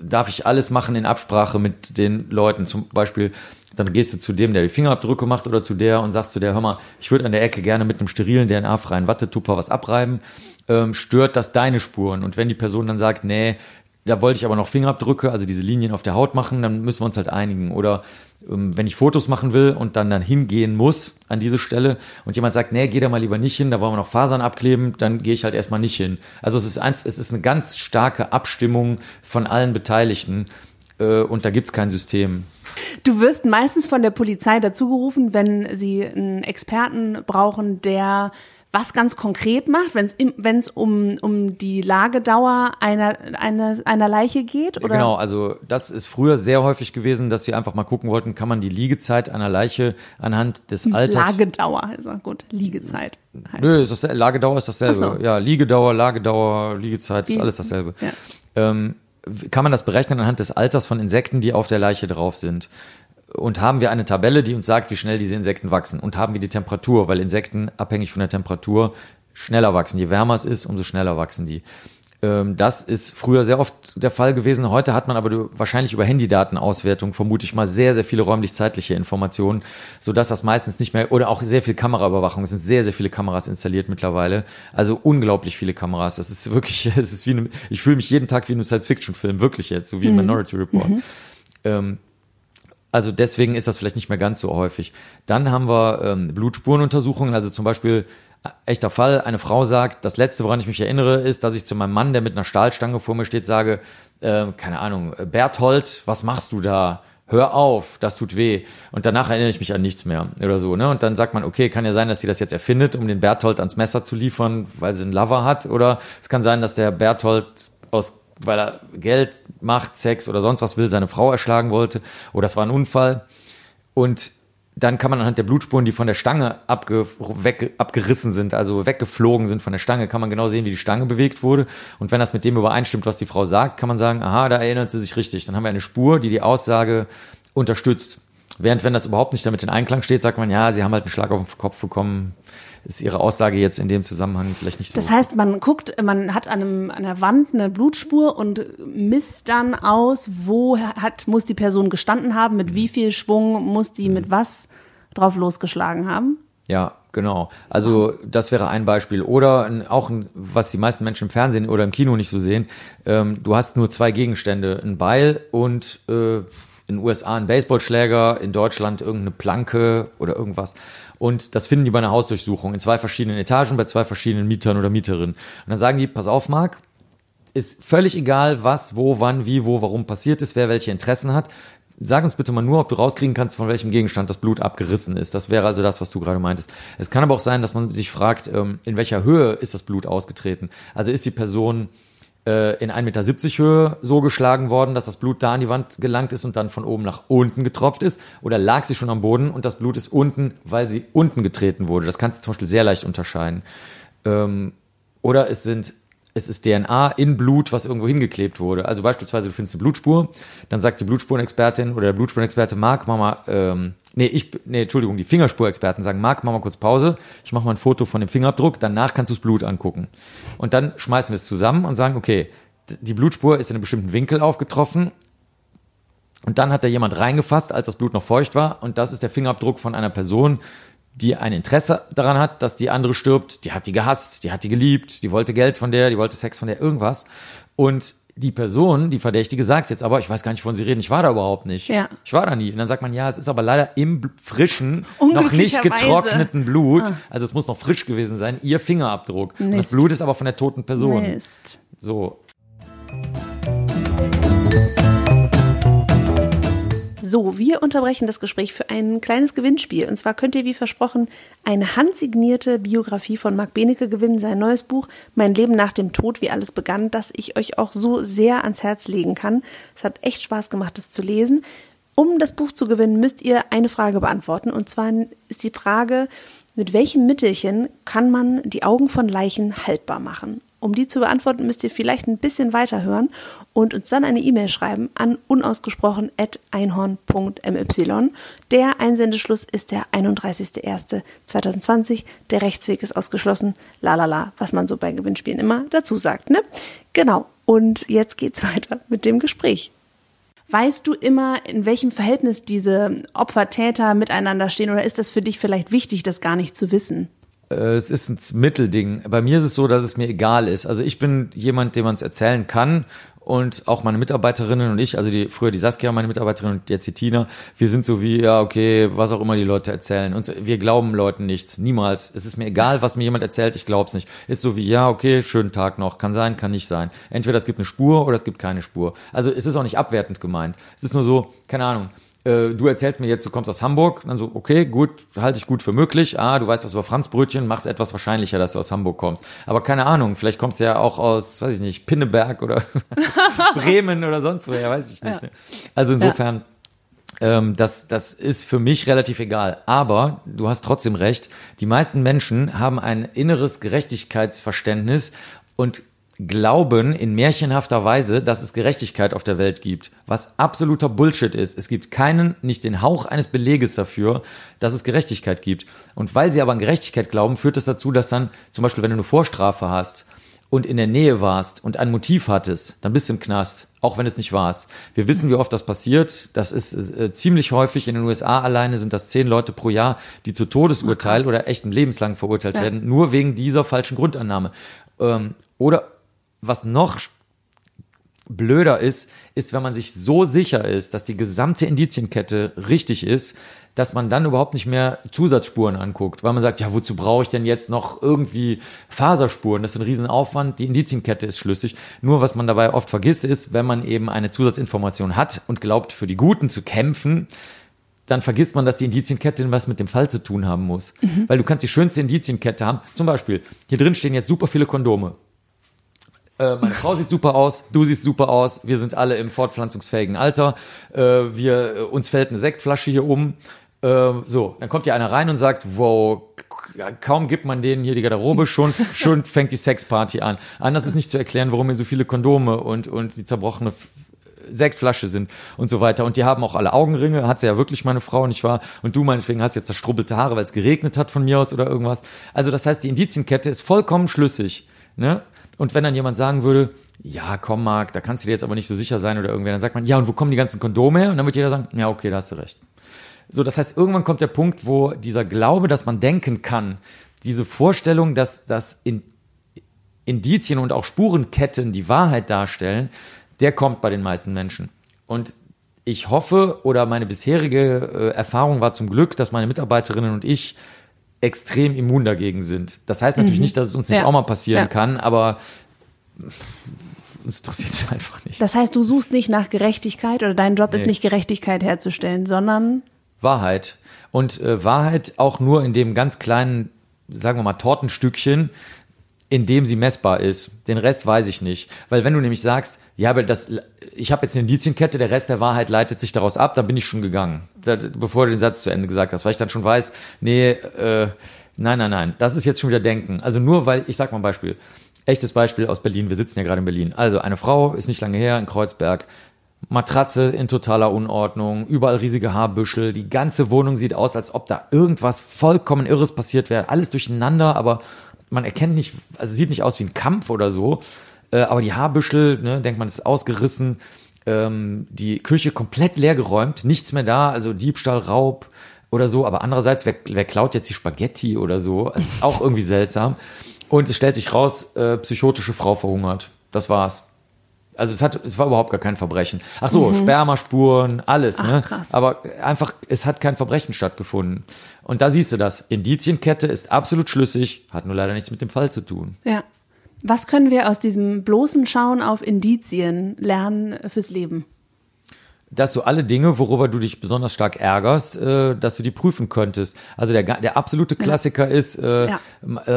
darf ich alles machen in Absprache mit den Leuten. Zum Beispiel dann gehst du zu dem, der die Fingerabdrücke macht oder zu der und sagst zu der, hör mal, ich würde an der Ecke gerne mit einem sterilen DNA-freien Wattetupfer was abreiben. Ähm, stört das deine Spuren? Und wenn die Person dann sagt, nee, da wollte ich aber noch Fingerabdrücke, also diese Linien auf der Haut machen, dann müssen wir uns halt einigen. Oder ähm, wenn ich Fotos machen will und dann dann hingehen muss an diese Stelle und jemand sagt, nee, geh da mal lieber nicht hin, da wollen wir noch Fasern abkleben, dann gehe ich halt erstmal nicht hin. Also es ist einfach, es ist eine ganz starke Abstimmung von allen Beteiligten äh, und da gibt es kein System. Du wirst meistens von der Polizei dazugerufen, wenn sie einen Experten brauchen, der was ganz konkret macht, wenn es um, um die Lagedauer einer, einer, einer Leiche geht? Oder? Genau, also das ist früher sehr häufig gewesen, dass sie einfach mal gucken wollten, kann man die Liegezeit einer Leiche anhand des Alters. Lagedauer, also gut, Liegezeit. Heißt Nö, ist das, Lagedauer ist dasselbe. So. Ja, Liegedauer, Lagedauer, Liegezeit, ist alles dasselbe. Ja. Ähm, kann man das berechnen anhand des Alters von Insekten, die auf der Leiche drauf sind. Und haben wir eine Tabelle, die uns sagt, wie schnell diese Insekten wachsen. Und haben wir die Temperatur, weil Insekten abhängig von der Temperatur schneller wachsen. Je wärmer es ist, umso schneller wachsen die. Ähm, das ist früher sehr oft der Fall gewesen. Heute hat man aber wahrscheinlich über Handydatenauswertung vermute ich mal sehr, sehr viele räumlich-zeitliche Informationen, sodass das meistens nicht mehr, oder auch sehr viel Kameraüberwachung. Es sind sehr, sehr viele Kameras installiert mittlerweile. Also unglaublich viele Kameras. Das ist wirklich, es ist wie eine, ich fühle mich jeden Tag wie in einem Science-Fiction-Film, wirklich jetzt, so wie in mhm. Minority Report. Mhm. Ähm, also deswegen ist das vielleicht nicht mehr ganz so häufig. Dann haben wir ähm, Blutspurenuntersuchungen, also zum Beispiel echter Fall, eine Frau sagt, das Letzte, woran ich mich erinnere, ist, dass ich zu meinem Mann, der mit einer Stahlstange vor mir steht, sage, äh, keine Ahnung, Berthold, was machst du da? Hör auf, das tut weh. Und danach erinnere ich mich an nichts mehr oder so. Ne? Und dann sagt man, okay, kann ja sein, dass sie das jetzt erfindet, um den Berthold ans Messer zu liefern, weil sie einen Lover hat. Oder es kann sein, dass der Berthold aus, weil er Geld macht, Sex oder sonst was will, seine Frau erschlagen wollte. Oder es war ein Unfall. Und dann kann man anhand der Blutspuren, die von der Stange abge, weg, abgerissen sind, also weggeflogen sind von der Stange, kann man genau sehen, wie die Stange bewegt wurde. Und wenn das mit dem übereinstimmt, was die Frau sagt, kann man sagen, aha, da erinnert sie sich richtig. Dann haben wir eine Spur, die die Aussage unterstützt. Während wenn das überhaupt nicht damit in Einklang steht, sagt man, ja, sie haben halt einen Schlag auf den Kopf bekommen, ist ihre Aussage jetzt in dem Zusammenhang vielleicht nicht so. Das heißt, man guckt, man hat an, einem, an der Wand eine Blutspur und misst dann aus, wo hat, muss die Person gestanden haben, mit wie viel Schwung muss die mit was drauf losgeschlagen haben. Ja, genau. Also das wäre ein Beispiel. Oder auch, was die meisten Menschen im Fernsehen oder im Kino nicht so sehen, ähm, du hast nur zwei Gegenstände, ein Beil und äh, in den USA ein Baseballschläger, in Deutschland irgendeine Planke oder irgendwas. Und das finden die bei einer Hausdurchsuchung in zwei verschiedenen Etagen bei zwei verschiedenen Mietern oder Mieterinnen. Und dann sagen die, pass auf, Marc, ist völlig egal, was, wo, wann, wie, wo, warum passiert ist, wer welche Interessen hat. Sag uns bitte mal nur, ob du rauskriegen kannst, von welchem Gegenstand das Blut abgerissen ist. Das wäre also das, was du gerade meintest. Es kann aber auch sein, dass man sich fragt, ähm, in welcher Höhe ist das Blut ausgetreten? Also ist die Person äh, in 1,70 Meter Höhe so geschlagen worden, dass das Blut da an die Wand gelangt ist und dann von oben nach unten getropft ist? Oder lag sie schon am Boden und das Blut ist unten, weil sie unten getreten wurde? Das kannst du zum Beispiel sehr leicht unterscheiden. Ähm, oder es sind es ist DNA in Blut, was irgendwo hingeklebt wurde. Also beispielsweise du findest eine Blutspur, dann sagt die Blutspurenexpertin oder der Blutspurenexperte, Marc, mach mal, ähm, nee, ich, nee, Entschuldigung, die Fingerspurexperten sagen, Marc, mach mal kurz Pause, ich mache mal ein Foto von dem Fingerabdruck, danach kannst du das Blut angucken. Und dann schmeißen wir es zusammen und sagen, okay, die Blutspur ist in einem bestimmten Winkel aufgetroffen, und dann hat da jemand reingefasst, als das Blut noch feucht war. Und das ist der Fingerabdruck von einer Person, die ein Interesse daran hat, dass die andere stirbt, die hat die gehasst, die hat die geliebt, die wollte Geld von der, die wollte Sex von der, irgendwas. Und die Person, die Verdächtige, sagt jetzt aber, ich weiß gar nicht, wovon Sie reden, ich war da überhaupt nicht. Ja. Ich war da nie. Und dann sagt man, ja, es ist aber leider im frischen, noch nicht getrockneten Blut, ah. also es muss noch frisch gewesen sein, Ihr Fingerabdruck. Das Blut ist aber von der toten Person. Mist. So. So, wir unterbrechen das Gespräch für ein kleines Gewinnspiel. Und zwar könnt ihr, wie versprochen, eine handsignierte Biografie von Marc Benecke gewinnen, sein neues Buch Mein Leben nach dem Tod, wie alles begann, das ich euch auch so sehr ans Herz legen kann. Es hat echt Spaß gemacht, das zu lesen. Um das Buch zu gewinnen, müsst ihr eine Frage beantworten. Und zwar ist die Frage, mit welchem Mittelchen kann man die Augen von Leichen haltbar machen? Um die zu beantworten, müsst ihr vielleicht ein bisschen weiterhören und uns dann eine E-Mail schreiben an unausgesprochen.einhorn.my. Der Einsendeschluss ist der 31.01.2020. Der Rechtsweg ist ausgeschlossen. Lalala, was man so bei Gewinnspielen immer dazu sagt, ne? Genau. Und jetzt geht's weiter mit dem Gespräch. Weißt du immer, in welchem Verhältnis diese Opfer-Täter miteinander stehen oder ist das für dich vielleicht wichtig, das gar nicht zu wissen? Äh, es ist ein Mittelding. Bei mir ist es so, dass es mir egal ist. Also ich bin jemand, dem man es erzählen kann und auch meine Mitarbeiterinnen und ich, also die früher die Saskia, meine Mitarbeiterin und jetzt die Tina, wir sind so wie, ja, okay, was auch immer die Leute erzählen. Und wir glauben Leuten nichts, niemals. Es ist mir egal, was mir jemand erzählt, ich glaub's nicht. Ist so wie, ja, okay, schönen Tag noch, kann sein, kann nicht sein. Entweder es gibt eine Spur oder es gibt keine Spur. Also es ist auch nicht abwertend gemeint. Es ist nur so, keine Ahnung, äh, du erzählst mir jetzt, du kommst aus Hamburg, dann so, okay, gut, halte ich gut für möglich. Ah, du weißt was über Franzbrötchen, mach's etwas wahrscheinlicher, dass du aus Hamburg kommst. Aber keine Ahnung, vielleicht kommst du ja auch aus, weiß ich nicht, Pinneberg oder Bremen oder sonst woher, weiß ich nicht. Ja. Ne? Also insofern. Ja. Ähm, das, das ist für mich relativ egal. Aber du hast trotzdem recht. Die meisten Menschen haben ein inneres Gerechtigkeitsverständnis und glauben in märchenhafter Weise, dass es Gerechtigkeit auf der Welt gibt, was absoluter Bullshit ist. Es gibt keinen, nicht den Hauch eines Beleges dafür, dass es Gerechtigkeit gibt. Und weil sie aber an Gerechtigkeit glauben, führt es das dazu, dass dann zum Beispiel, wenn du eine Vorstrafe hast und in der Nähe warst und ein Motiv hattest, dann bist du im Knast, auch wenn es nicht warst. Wir wissen, wie oft das passiert. Das ist äh, ziemlich häufig. In den USA alleine sind das zehn Leute pro Jahr, die zu Todesurteil Oh, oder echten lebenslang verurteilt Ja. werden, nur wegen dieser falschen Grundannahme. Ähm, oder was noch blöder ist, ist, wenn man sich so sicher ist, dass die gesamte Indizienkette richtig ist, dass man dann überhaupt nicht mehr Zusatzspuren anguckt, weil man sagt, ja, wozu brauche ich denn jetzt noch irgendwie Faserspuren? Das ist ein Riesenaufwand, die Indizienkette ist schlüssig. Nur was man dabei oft vergisst ist, wenn man eben eine Zusatzinformation hat und glaubt, für die Guten zu kämpfen, dann vergisst man, dass die Indizienkette was mit dem Fall zu tun haben muss. Weil du kannst die schönste Indizienkette haben. Zum Beispiel, hier drin stehen jetzt super viele Kondome. Äh, meine Frau sieht super aus, du siehst super aus, wir sind alle im fortpflanzungsfähigen Alter, äh, wir, äh, uns fällt eine Sektflasche hier um. Äh, so, dann kommt hier einer rein und sagt, wow, kaum gibt man denen hier die Garderobe, schon, schon fängt die Sexparty an. Anders ist nicht zu erklären, warum hier so viele Kondome und, und die zerbrochene Sektflasche sind und so weiter. Und die haben auch alle Augenringe, hat sie ja wirklich meine Frau, nicht wahr? Und du meinetwegen hast jetzt zerstrubbelte Haare, weil es geregnet hat von mir aus oder irgendwas. Also das heißt, die Indizienkette ist vollkommen schlüssig. Ne? Und wenn dann jemand sagen würde, ja, komm, Marc, da kannst du dir jetzt aber nicht so sicher sein oder irgendwer, dann sagt man, ja, und wo kommen die ganzen Kondome her? Und dann wird jeder sagen, ja, okay, da hast du recht. So, das heißt, irgendwann kommt der Punkt, wo dieser Glaube, dass man denken kann, diese Vorstellung, dass, dass in, Indizien und auch Spurenketten die Wahrheit darstellen, der kommt bei den meisten Menschen. Und ich hoffe, oder meine bisherige äh, Erfahrung war zum Glück, dass meine Mitarbeiterinnen und ich extrem immun dagegen sind. Das heißt natürlich nicht, dass es uns nicht Ja. auch mal passieren Ja. kann, aber uns interessiert es einfach nicht. Das heißt, du suchst nicht nach Gerechtigkeit oder dein Job ist Nee. nicht Gerechtigkeit herzustellen, sondern Wahrheit. Und äh, Wahrheit auch nur in dem ganz kleinen, sagen wir mal, Tortenstückchen, in dem sie messbar ist. Den Rest weiß ich nicht. Weil wenn du nämlich sagst, ja, aber das, ich habe jetzt eine Indizienkette, der Rest der Wahrheit leitet sich daraus ab, dann bin ich schon gegangen. Da, bevor du den Satz zu Ende gesagt hast, weil ich dann schon weiß, nee, äh, nein, nein, nein, das ist jetzt schon wieder Denken. Also nur weil, ich sag mal ein Beispiel, echtes Beispiel aus Berlin, wir sitzen ja gerade in Berlin. Also eine Frau ist nicht lange her in Kreuzberg, Matratze in totaler Unordnung, überall riesige Haarbüschel, die ganze Wohnung sieht aus, als ob da irgendwas vollkommen Irres passiert wäre. Alles durcheinander, aber man erkennt nicht, also sieht nicht aus wie ein Kampf oder so. Äh, aber die Haarbüschel, ne, denkt man, ist ausgerissen. Ähm, die Küche komplett leer geräumt, nichts mehr da, also Diebstahl, Raub oder so. Aber andererseits, wer, wer klaut jetzt die Spaghetti oder so? Also ist auch irgendwie seltsam. Und es stellt sich raus, äh, psychotische Frau verhungert. Das war's. Also es hat, es war überhaupt gar kein Verbrechen. Ach so, Spermaspuren, alles, ne? krass. Aber einfach, es hat kein Verbrechen stattgefunden. Und da siehst du das. Indizienkette ist absolut schlüssig, hat nur leider nichts mit dem Fall zu tun. ja. Was können wir aus diesem bloßen Schauen auf Indizien lernen fürs Leben? Dass du alle Dinge, worüber du dich besonders stark ärgerst, äh, dass du die prüfen könntest. Also der, der absolute Klassiker ist, äh, Ja.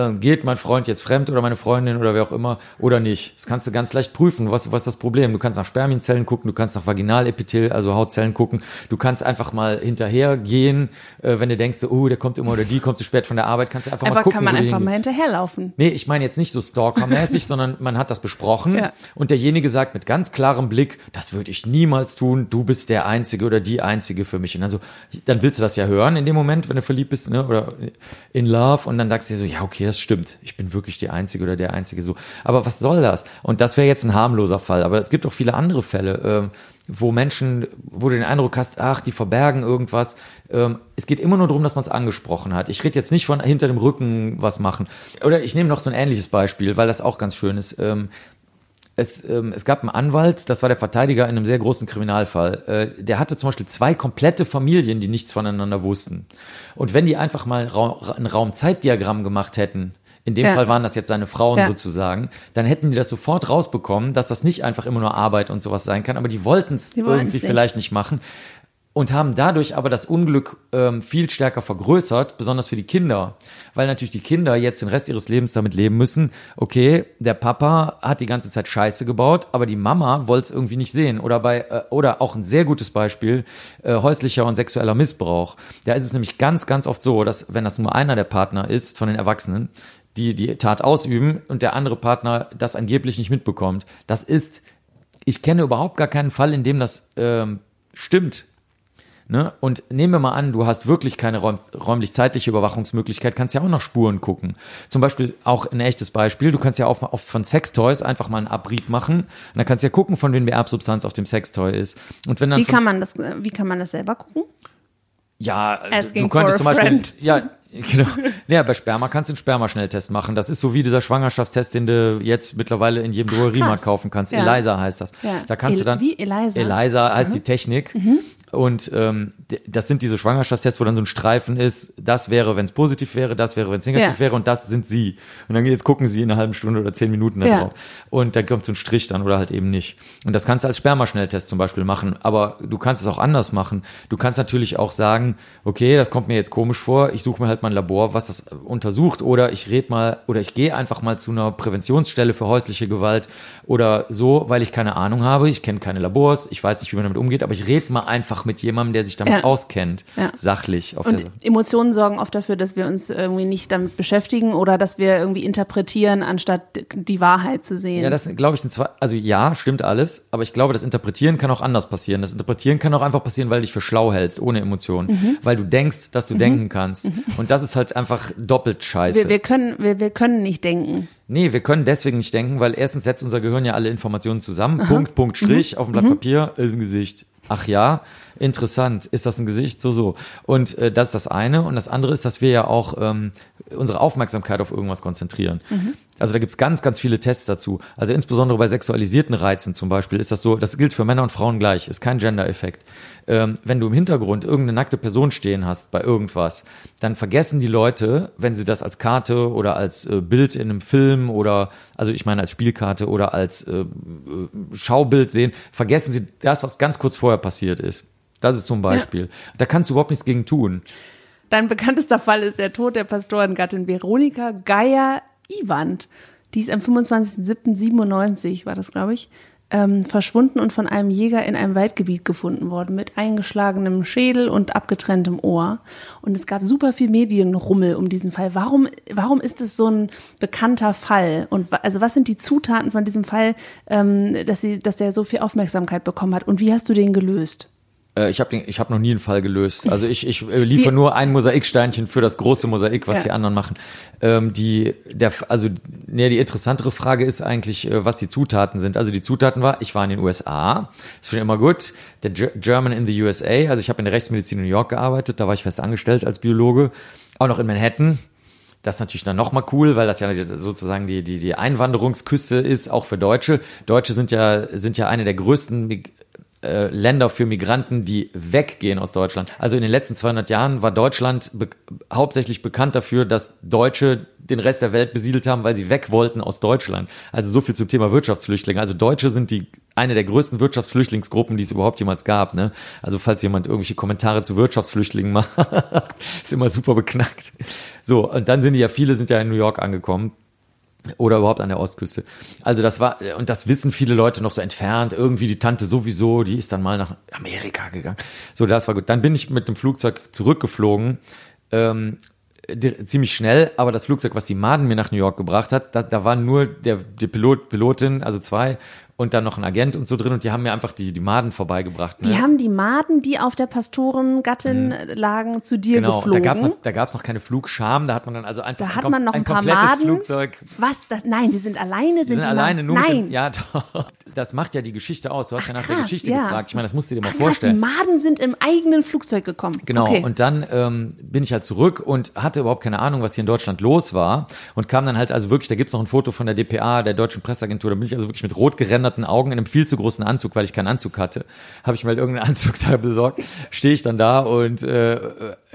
äh, geht mein Freund jetzt fremd oder meine Freundin oder wer auch immer oder nicht. Das kannst du ganz leicht prüfen. Was, was ist das Problem? Du kannst nach Spermienzellen gucken, du kannst nach Vaginalepithel, also Hautzellen gucken. Du kannst einfach mal hinterher gehen, äh, wenn du denkst, oh, der kommt immer oder die kommt zu spät von der Arbeit, kannst du einfach, mal Einfach gucken. kann man einfach mal hinterherlaufen. Nee, ich meine jetzt nicht so stalkermäßig, sondern man hat das besprochen Ja. und derjenige sagt mit ganz klarem Blick, das würde ich niemals tun, du bist der Einzige oder die Einzige für mich. Und dann so, dann willst du das ja hören in dem Moment, wenn du verliebt bist, ne, oder in Love und dann sagst du dir so, ja, okay, das stimmt, ich bin wirklich die Einzige oder der Einzige so. Aber was soll das? Und das wäre jetzt ein harmloser Fall, aber es gibt auch viele andere Fälle, ähm, wo Menschen, wo du den Eindruck hast, ach, die verbergen irgendwas. Ähm, es geht immer nur darum, dass man es angesprochen hat. Ich rede jetzt nicht von hinter dem Rücken was machen. Oder ich nehme noch so ein ähnliches Beispiel, weil das auch ganz schön ist. Ähm, es, ähm, es gab einen Anwalt, das war der Verteidiger in einem sehr großen Kriminalfall. Äh, der hatte zum Beispiel zwei komplette Familien, die nichts voneinander wussten. Und wenn die einfach mal Ra ein Raumzeitdiagramm gemacht hätten, in dem Ja. Fall waren das jetzt seine Frauen Ja. sozusagen, dann hätten die das sofort rausbekommen, dass das nicht einfach immer nur Arbeit und sowas sein kann, aber die wollten es irgendwie nicht. vielleicht nicht machen und haben dadurch aber das Unglück ähm, viel stärker vergrößert, besonders für die Kinder, weil natürlich die Kinder jetzt den Rest ihres Lebens damit leben müssen, okay, der Papa hat die ganze Zeit Scheiße gebaut, aber die Mama wollte es irgendwie nicht sehen oder bei äh, oder auch ein sehr gutes Beispiel äh, häuslicher und sexueller Missbrauch. Da ist es nämlich ganz ganz oft so, dass wenn das nur einer der Partner ist von den Erwachsenen, die die Tat ausüben und der andere Partner das angeblich nicht mitbekommt, das ist ich kenne überhaupt gar keinen Fall, in dem das ähm, stimmt. Ne? Und nehmen wir mal an, du hast wirklich keine räum räumlich-zeitliche Überwachungsmöglichkeit, kannst ja auch nach Spuren gucken. Zum Beispiel auch ein echtes Beispiel, du kannst ja auch, auch von Sextoys einfach mal einen Abrieb machen und dann kannst du ja gucken, von wem die Erbsubstanz auf dem Sextoy ist. Und wenn dann Wie kann man das, wie kann man das selber gucken? ja, Asking du könntest zum Beispiel, friend. ja, genau. Ja, bei Sperma kannst du einen Spermaschnelltest machen. Das ist so wie dieser Schwangerschaftstest, den du jetzt mittlerweile in jedem Drogeriemarkt kaufen kannst. Ja. ELISA heißt das. Ja. Da kannst El- du dann. wie Eliza? Mhm. ELISA heißt die Technik. Und ähm, das sind diese Schwangerschaftstests, wo dann so ein Streifen ist, das wäre, wenn es positiv wäre, das wäre, wenn es negativ Ja. wäre und das sind sie. Und dann jetzt gucken sie in einer halben Stunde oder zehn Minuten da Ja. drauf. Und dann kommt so ein Strich dann oder halt eben nicht. Und das kannst du als Spermaschnelltest zum Beispiel machen. Aber du kannst es auch anders machen. Du kannst natürlich auch sagen, okay, das kommt mir jetzt komisch vor, ich suche mir halt mal ein Labor, was das untersucht. Oder ich red mal, oder ich gehe einfach mal zu einer Präventionsstelle für häusliche Gewalt oder so, weil ich keine Ahnung habe. Ich kenne keine Labors, ich weiß nicht, wie man damit umgeht, aber ich rede mal einfach mit jemandem, der sich damit Ja. auskennt. Ja. Sachlich. Und Emotionen sorgen oft dafür, dass wir uns irgendwie nicht damit beschäftigen oder dass wir irgendwie interpretieren, anstatt die Wahrheit zu sehen. Ja, das glaube ich sind zwei, also ja, stimmt alles, aber ich glaube, das Interpretieren kann auch anders passieren. Das Interpretieren kann auch einfach passieren, weil du dich für schlau hältst, ohne Emotionen. Mhm. Weil du denkst, dass du denken kannst. Und das ist halt einfach doppelt scheiße. wir, wir, können, wir, wir können nicht denken. Nee, wir können deswegen nicht denken, weil erstens setzt unser Gehirn ja alle Informationen zusammen. Punkt, Punkt, Strich auf dem Blatt Papier ist ein Gesicht. Ach ja, interessant. Ist das ein Gesicht? So, so. Und äh, das ist das eine. Und das andere ist, dass wir ja auch ähm, unsere Aufmerksamkeit auf irgendwas konzentrieren. Also da gibt's ganz, ganz viele Tests dazu. Also insbesondere bei sexualisierten Reizen zum Beispiel ist das so, das gilt für Männer und Frauen gleich, ist kein Gender-Effekt. Ähm, wenn du im Hintergrund irgendeine nackte Person stehen hast bei irgendwas, dann vergessen die Leute, wenn sie das als Karte oder als äh, Bild in einem Film oder, also ich meine als Spielkarte oder als äh, äh, Schaubild sehen, vergessen sie das, was ganz kurz vorher passiert ist. Das ist zum Beispiel. Da kannst du überhaupt nichts gegen tun. Dein bekanntester Fall ist der Tod der Pastorengattin Veronika Geier-Iwand. Die ist am 25.07.97, war das, glaube ich, ähm, verschwunden und von einem Jäger in einem Waldgebiet gefunden worden mit eingeschlagenem Schädel und abgetrenntem Ohr. Und es gab super viel Medienrummel um diesen Fall. Warum, warum ist es so ein bekannter Fall? Und also was sind die Zutaten von diesem Fall, ähm, dass, sie, dass der so viel Aufmerksamkeit bekommen hat? Und wie hast du den gelöst? Äh, ich habe ich hab noch nie einen Fall gelöst. Also ich, ich äh, liefere nur ein Mosaiksteinchen für das große Mosaik, was Ja. die anderen machen. Ähm, die, der, also, nee, die interessantere Frage ist eigentlich, äh, was die Zutaten sind. Also die Zutaten war, ich war in den USA, ist schon immer gut. Der Ge- German in the USA, also ich habe in der Rechtsmedizin in New York gearbeitet, da war ich fest angestellt als Biologe, auch noch in Manhattan. Das ist natürlich dann nochmal cool, weil das ja sozusagen die, die, die Einwanderungsküste ist, auch für Deutsche. Deutsche sind ja, sind ja eine der größten äh, Länder für Migranten, die weggehen aus Deutschland. Also in den letzten 200 Jahren war Deutschland be hauptsächlich bekannt dafür, dass Deutsche den Rest der Welt besiedelt haben, weil sie weg wollten aus Deutschland. Also so viel zum Thema Wirtschaftsflüchtlinge. Also Deutsche sind die eine der größten Wirtschaftsflüchtlingsgruppen, die es überhaupt jemals gab. Ne? Also falls jemand irgendwelche Kommentare zu Wirtschaftsflüchtlingen macht, ist immer super beknackt. So, und dann sind die ja, viele sind ja in New York angekommen oder überhaupt an der Ostküste. Also das war, und das wissen viele Leute noch so entfernt, irgendwie die Tante sowieso, die ist dann mal nach Amerika gegangen. So, das war gut. Dann bin ich mit dem Flugzeug zurückgeflogen, ähm, ziemlich schnell, aber das Flugzeug, was die Maden mir nach New York gebracht hat, da, da waren nur der, die Pilot, Pilotin, also zwei, und dann noch ein Agent und so drin und die haben mir einfach die, die Maden vorbeigebracht. Ne? Die haben die Maden, die auf der Pastorengattin lagen, zu dir genau, geflogen. da noch, da gab's noch keine Flugscham, da hat man dann also einfach Da hat kom- man noch ein, paar komplettes Maden. Flugzeug Was? Das, nein, die sind alleine. Die sind die alleine nur Nein. dem, ja, doch. das macht ja die Geschichte aus. Du hast ja nach der krass, Geschichte ja. gefragt. Ich meine, das musst du dir mal Ach, krass, die vorstellen. Maden sind im eigenen Flugzeug gekommen. Genau, Okay. und dann ähm, bin ich halt zurück und hatte überhaupt keine Ahnung, was hier in Deutschland los war. Und kam dann halt also wirklich, da gibt's noch ein Foto von der DPA, der Deutschen Presseagentur, da bin ich also wirklich mit rot gerenderten Augen in einem viel zu großen Anzug, weil ich keinen Anzug hatte, habe ich mir halt irgendeinen Anzug da besorgt, stehe ich dann da und äh,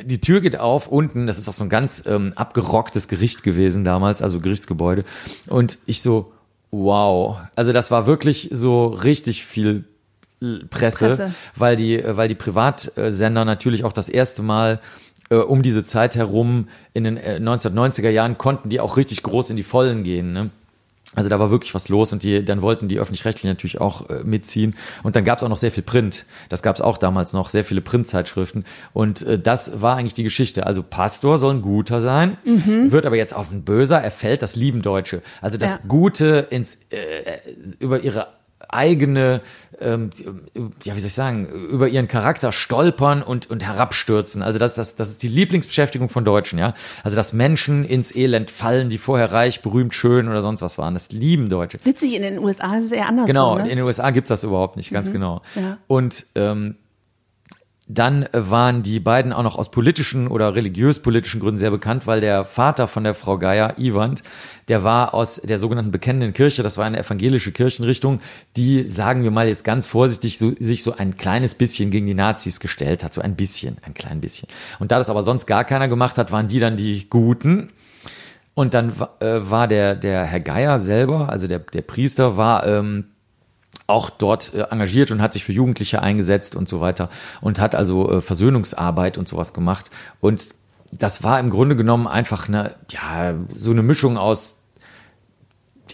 die Tür geht auf, unten, das ist auch so ein ganz ähm, abgerocktes Gericht gewesen damals, also Gerichtsgebäude. Und ich so, wow. Also das war wirklich so richtig viel Presse, Presse. weil die, äh, weil die Privatsender natürlich auch das erste Mal äh, um diese Zeit herum in den äh, 1990er Jahren konnten die auch richtig groß in die Vollen gehen. Ne? Also da war wirklich was los und die, dann wollten die öffentlich-rechtlichen natürlich auch äh, mitziehen. Und dann gab es auch noch sehr viel Print. Das gab es auch damals noch, sehr viele Printzeitschriften. Und äh, das war eigentlich die Geschichte. Also Pastor soll ein Guter sein, wird aber jetzt auf ein Böser, er fällt das lieben Deutsche. Also das Ja. Gute ins, äh, über ihre eigene ähm, ja, wie soll ich sagen, über ihren Charakter stolpern und, und herabstürzen. Also das, das, das ist die Lieblingsbeschäftigung von Deutschen, ja. Also dass Menschen ins Elend fallen, die vorher reich, berühmt, schön oder sonst was waren. Das lieben Deutsche. Witzig, in den USA ist es eher anders. Genau, ne? in den USA gibt's das überhaupt nicht, ganz Mhm. genau. Ja. Und ähm, dann äh, waren die beiden auch noch aus politischen oder religiös-politischen Gründen sehr bekannt, weil der Vater von der Frau Geier, Iwand, der war aus der sogenannten Bekennenden Kirche, das war eine evangelische Kirchenrichtung, die, sagen wir mal jetzt ganz vorsichtig, so, sich so ein kleines bisschen gegen die Nazis gestellt hat, so ein bisschen, ein klein bisschen. Und da das aber sonst gar keiner gemacht hat, waren die dann die Guten. Und dann äh, war der, der Herr Geier selber, also der, der Priester, war ähm, auch dort äh, engagiert und hat sich für Jugendliche eingesetzt und so weiter und hat also äh, Versöhnungsarbeit und sowas gemacht. Und das war im Grunde genommen einfach eine, ja, so eine Mischung aus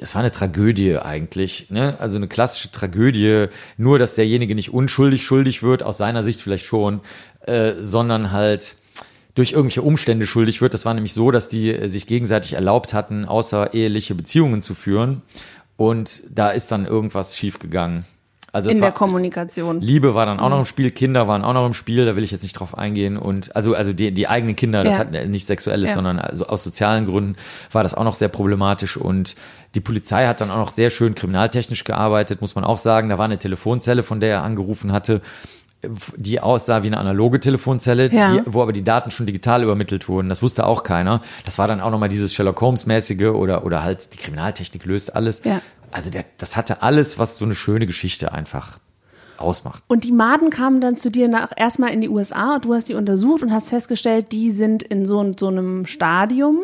das war eine Tragödie eigentlich, ne? Also eine klassische Tragödie, nur dass derjenige nicht unschuldig schuldig wird, aus seiner Sicht vielleicht schon, äh, sondern halt durch irgendwelche Umstände schuldig wird. Das war nämlich so, dass die äh, sich gegenseitig erlaubt hatten, außereheliche Beziehungen zu führen. Und da ist dann irgendwas schiefgegangen. Also es in war, der Kommunikation. Liebe war dann auch noch im Spiel, Kinder waren auch noch im Spiel, da will ich jetzt nicht drauf eingehen. Und also, also die, die eigenen Kinder, das Ja. hat nicht sexuelles, Ja. sondern also aus sozialen Gründen war das auch noch sehr problematisch. Und die Polizei hat dann auch noch sehr schön kriminaltechnisch gearbeitet, muss man auch sagen. Da war eine Telefonzelle, von der er angerufen hatte, die aussah wie eine analoge Telefonzelle, Ja. die, wo aber die Daten schon digital übermittelt wurden. Das wusste auch keiner. Das war dann auch nochmal dieses Sherlock Holmes-mäßige oder, oder halt die Kriminaltechnik löst alles. Ja. Also der, das hatte alles, was so eine schöne Geschichte einfach ausmacht. Und die Maden kamen dann zu dir nach erstmal in die USA und du hast die untersucht und hast festgestellt, die sind in so, so einem Stadium.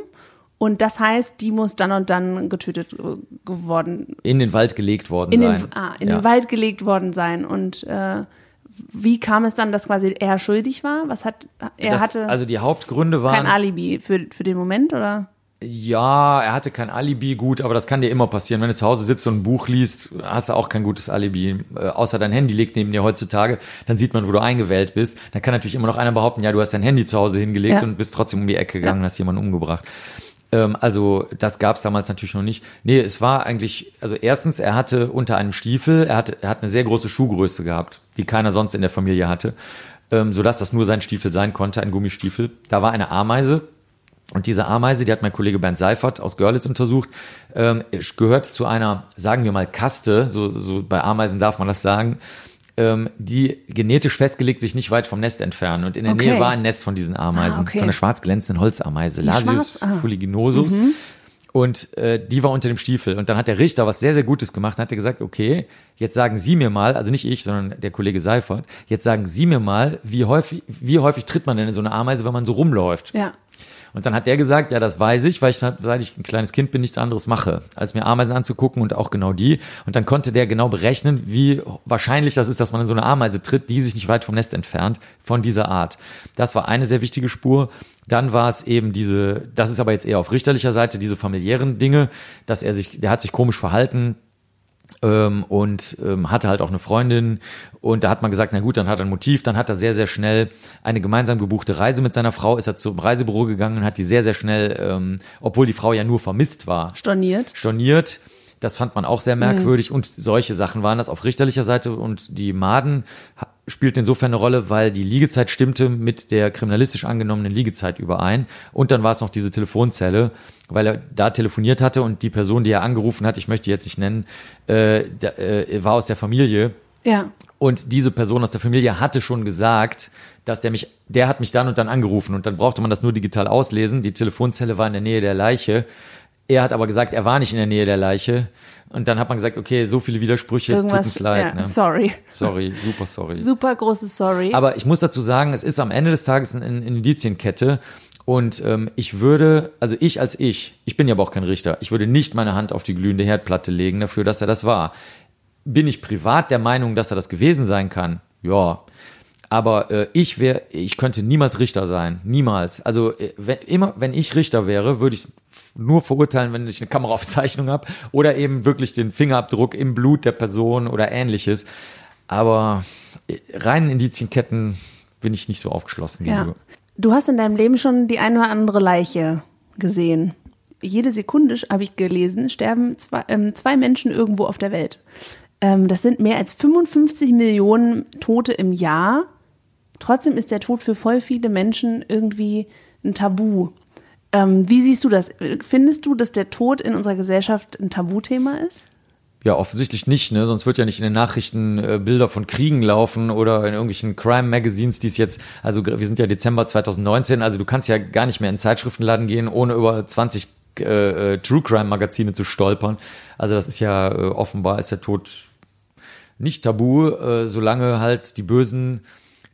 Und das heißt, die muss dann und dann getötet äh, geworden, In den Wald gelegt worden in, sein. den, ah, in ja. den Wald gelegt worden sein. Und äh, wie kam es dann, dass quasi er schuldig war? Was hat er das, hatte also die Hauptgründe waren. kein Alibi für, für den Moment oder? Ja, er hatte kein Alibi, gut, aber das kann dir immer passieren. Wenn du zu Hause sitzt und ein Buch liest, hast du auch kein gutes Alibi. Äh, außer dein Handy liegt neben dir heutzutage, dann sieht man, wo du eingewählt bist. Dann kann natürlich immer noch einer behaupten, ja, du hast dein Handy zu Hause hingelegt Ja. und bist trotzdem um die Ecke gegangen und hast jemanden umgebracht. Ähm, also das gab es damals natürlich noch nicht. Nee, es war eigentlich, also erstens, er hatte unter einem Stiefel, er hatte, er hat eine sehr große Schuhgröße gehabt, die keiner sonst in der Familie hatte, ähm, sodass das nur sein Stiefel sein konnte, ein Gummistiefel. Da war eine Ameise, und diese Ameise, die hat mein Kollege Bernd Seifert aus Görlitz untersucht, ähm, gehört zu einer, sagen wir mal, Kaste, so, so bei Ameisen darf man das sagen, ähm, die genetisch festgelegt sich nicht weit vom Nest entfernen. Und in der Okay. Nähe war ein Nest von diesen Ameisen, Ah, okay. von einer schwarz glänzenden Holzameise, Lasius schwarz- ah. fuliginosus. Und äh, die war unter dem Stiefel. Und dann hat der Richter was sehr, sehr Gutes gemacht und hat gesagt, okay, jetzt sagen Sie mir mal, also nicht ich, sondern der Kollege Seifert, jetzt sagen Sie mir mal, wie häufig, wie häufig tritt man denn in so eine Ameise, wenn man so rumläuft? Ja. Und dann hat der gesagt, ja, das weiß ich, weil ich seit ich ein kleines Kind bin nichts anderes mache, als mir Ameisen anzugucken und auch genau die. Und dann konnte der genau berechnen, wie wahrscheinlich das ist, dass man in so eine Ameise tritt, die sich nicht weit vom Nest entfernt, von dieser Art. Das war eine sehr wichtige Spur. Dann war es eben diese, das ist aber jetzt eher auf richterlicher Seite, diese familiären Dinge, dass er sich, der hat sich komisch verhalten, ähm, und ähm, hatte halt auch eine Freundin. Und da hat man gesagt, na gut, dann hat er ein Motiv, dann hat er sehr, sehr schnell eine gemeinsam gebuchte Reise mit seiner Frau, ist er zum Reisebüro gegangen und hat die sehr, sehr schnell, ähm, obwohl die Frau ja nur vermisst war, Storniert. storniert. Das fand man auch sehr merkwürdig. Und solche Sachen waren das auf richterlicher Seite. Und die Maden spielten insofern eine Rolle, weil die Liegezeit stimmte mit der kriminalistisch angenommenen Liegezeit überein. Und dann war es noch diese Telefonzelle, weil er da telefoniert hatte und die Person, die er angerufen hat, ich möchte jetzt nicht nennen, äh, da, äh, war aus der Familie Ja. und diese Person aus der Familie hatte schon gesagt, dass der mich, der hat mich dann und dann angerufen und dann brauchte man das nur digital auslesen. Die Telefonzelle war in der Nähe der Leiche. Er hat aber gesagt, er war nicht in der Nähe der Leiche. Und dann hat man gesagt, okay, so viele Widersprüche, tut Irgendwas. uns leid. ja. Ne? Sorry. Sorry, super sorry. Super großes Sorry. Aber ich muss dazu sagen, es ist am Ende des Tages eine Indizienkette. Und ähm, ich würde, also ich als ich, ich bin ja aber auch kein Richter, ich würde nicht meine Hand auf die glühende Herdplatte legen dafür, dass er das war. Bin ich privat der Meinung, dass er das gewesen sein kann? Ja. Aber äh, ich wäre, ich könnte niemals Richter sein. Niemals. Also äh, wenn, immer, wenn ich Richter wäre, würde ich nur verurteilen, wenn ich eine Kameraaufzeichnung habe oder eben wirklich den Fingerabdruck im Blut der Person oder ähnliches. Aber äh, reinen Indizienketten bin ich nicht so aufgeschlossen ja. gegenüber. Du hast in deinem Leben schon die eine oder andere Leiche gesehen. Jede Sekunde, habe ich gelesen, sterben zwei, ähm, zwei Menschen irgendwo auf der Welt. Ähm, das sind mehr als 55 Millionen Tote im Jahr. Trotzdem ist der Tod für voll viele Menschen irgendwie ein Tabu. Ähm, wie siehst du das? Findest du, dass der Tod in unserer Gesellschaft ein Tabuthema ist? Ja, offensichtlich nicht, ne? Sonst wird ja nicht in den Nachrichten äh, Bilder von Kriegen laufen oder in irgendwelchen Crime-Magazines, die es jetzt, also wir sind ja Dezember 2019, also du kannst ja gar nicht mehr in den Zeitschriftenladen gehen, ohne über 20 äh, äh, True Crime-Magazine zu stolpern. Also das ist ja äh, offenbar ist der Tod nicht tabu, äh, solange halt die Bösen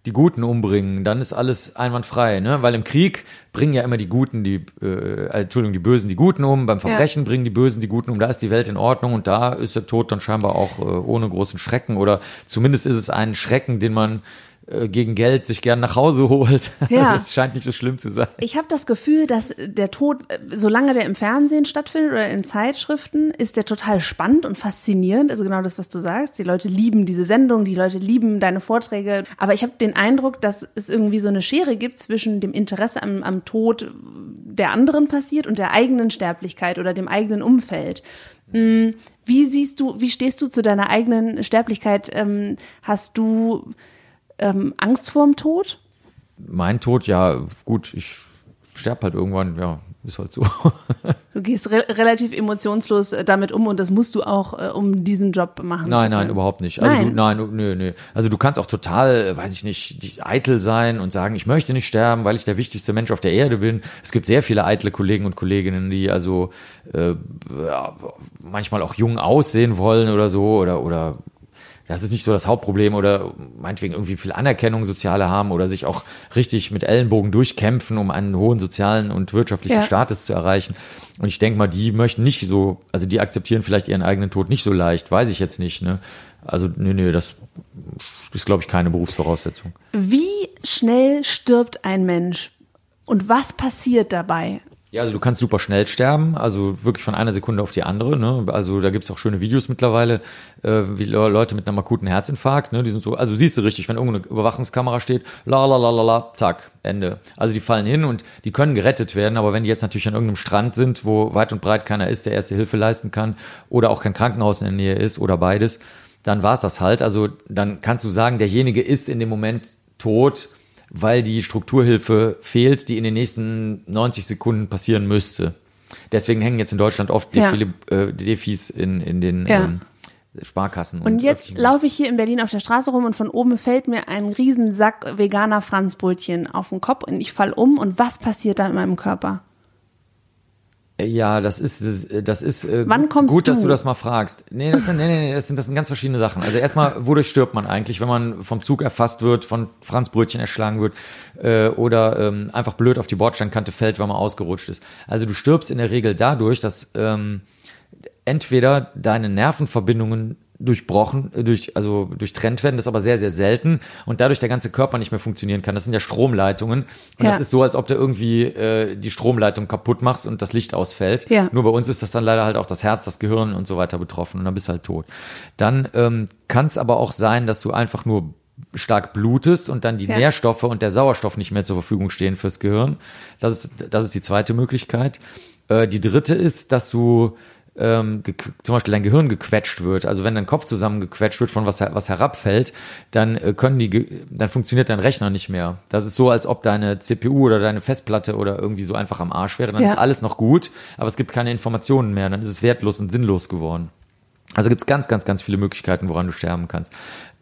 die Guten umbringen, dann ist alles einwandfrei, ne? Weil im Krieg bringen ja immer die Guten, die, äh, Entschuldigung, die Bösen die Guten um, beim Verbrechen ja. bringen die Bösen die Guten um, da ist die Welt in Ordnung und da ist der Tod dann scheinbar auch äh, ohne großen Schrecken oder zumindest ist es ein Schrecken, den man gegen Geld sich gern nach Hause holt. Ja. Also es scheint nicht so schlimm zu sein. Ich habe das Gefühl, dass der Tod, äh, solange der im Fernsehen stattfindet oder in Zeitschriften, ist der total spannend und faszinierend. Also genau das, was du sagst. Die Leute lieben diese Sendung, die Leute lieben deine Vorträge. Aber ich habe den Eindruck, dass es irgendwie so eine Schere gibt zwischen dem Interesse am, am Tod der anderen passiert und der eigenen Sterblichkeit oder dem eigenen Umfeld. Hm, wie siehst du, wie stehst du zu deiner eigenen Sterblichkeit? Ähm, hast du ähm, Angst vorm Tod? Mein Tod, ja, gut, ich sterbe halt irgendwann, ja, ist halt so. du gehst re relativ emotionslos äh, damit um und das musst du auch, äh, um diesen Job machen Nein, nein, überhaupt nicht. Also nein. du, nein, nö, nö. Also du kannst auch total, äh, weiß ich nicht, eitel sein und sagen, ich möchte nicht sterben, weil ich der wichtigste Mensch auf der Erde bin. Es gibt sehr viele eitle Kollegen und Kolleginnen, die also äh, ja, manchmal auch jung aussehen wollen oder so oder, oder das ist nicht so das Hauptproblem oder meinetwegen irgendwie viel Anerkennung soziale haben oder sich auch richtig mit Ellenbogen durchkämpfen, um einen hohen sozialen und wirtschaftlichen ja. Status zu erreichen. Und ich denke mal, die möchten nicht so, also die akzeptieren vielleicht ihren eigenen Tod nicht so leicht, weiß ich jetzt nicht. Ne? Also, nee, nee, das ist, glaube ich, keine Berufsvoraussetzung. Wie schnell stirbt ein Mensch? Und was passiert dabei? Ja, also du kannst super schnell sterben, also wirklich von einer Sekunde auf die andere. Ne? Also da gibt's auch schöne Videos mittlerweile, äh, wie Leute mit einem akuten Herzinfarkt, ne? die sind so, also siehst du richtig, wenn irgendeine Überwachungskamera steht, la la la la la, zack, Ende. Also die fallen hin und die können gerettet werden, aber wenn die jetzt natürlich an irgendeinem Strand sind, wo weit und breit keiner ist, der erste Hilfe leisten kann oder auch kein Krankenhaus in der Nähe ist oder beides, dann war's das halt. Also dann kannst du sagen, derjenige ist in dem Moment tot weil die Strukturhilfe fehlt, die in den nächsten 90 Sekunden passieren müsste. Deswegen hängen jetzt in Deutschland oft ja. viele äh, Defis in, in den ja. ähm, Sparkassen. Und, und jetzt laufe ich hier in Berlin auf der Straße rum und von oben fällt mir ein Riesensack veganer Franzbrötchen auf den Kopf und ich fall um und was passiert da in meinem Körper? Ja, das ist, das ist äh, Wann kommst gut, du? dass du das mal fragst. Nee, das sind, nee, nee, das sind, das sind ganz verschiedene Sachen. Also erstmal, wodurch stirbt man eigentlich, wenn man vom Zug erfasst wird, von Franzbrötchen erschlagen wird äh, oder ähm, einfach blöd auf die Bordsteinkante fällt, weil man ausgerutscht ist. Also du stirbst in der Regel dadurch, dass ähm, entweder deine Nervenverbindungen durchbrochen, äh, durch, also durchtrennt werden, das ist aber sehr, sehr selten und dadurch der ganze Körper nicht mehr funktionieren kann. Das sind ja Stromleitungen und ja. das ist so, als ob du irgendwie äh, die Stromleitung kaputt machst und das Licht ausfällt. Ja. Nur bei uns ist das dann leider halt auch das Herz, das Gehirn und so weiter betroffen und dann bist du halt tot. Dann ähm, kann es aber auch sein, dass du einfach nur stark blutest und dann die ja. Nährstoffe und der Sauerstoff nicht mehr zur Verfügung stehen fürs Gehirn. Das ist, das ist die zweite Möglichkeit. Äh, die dritte ist, dass du ähm, zum Beispiel dein Gehirn gequetscht wird, also wenn dein Kopf zusammengequetscht wird von was, was herabfällt, dann äh, können die, dann funktioniert dein Rechner nicht mehr. Das ist so, als ob deine CPU oder deine Festplatte oder irgendwie so einfach am Arsch wäre. Dann ja. ist alles noch gut, aber es gibt keine Informationen mehr. Dann ist es wertlos und sinnlos geworden. Also gibt es ganz, ganz, ganz viele Möglichkeiten, woran du sterben kannst.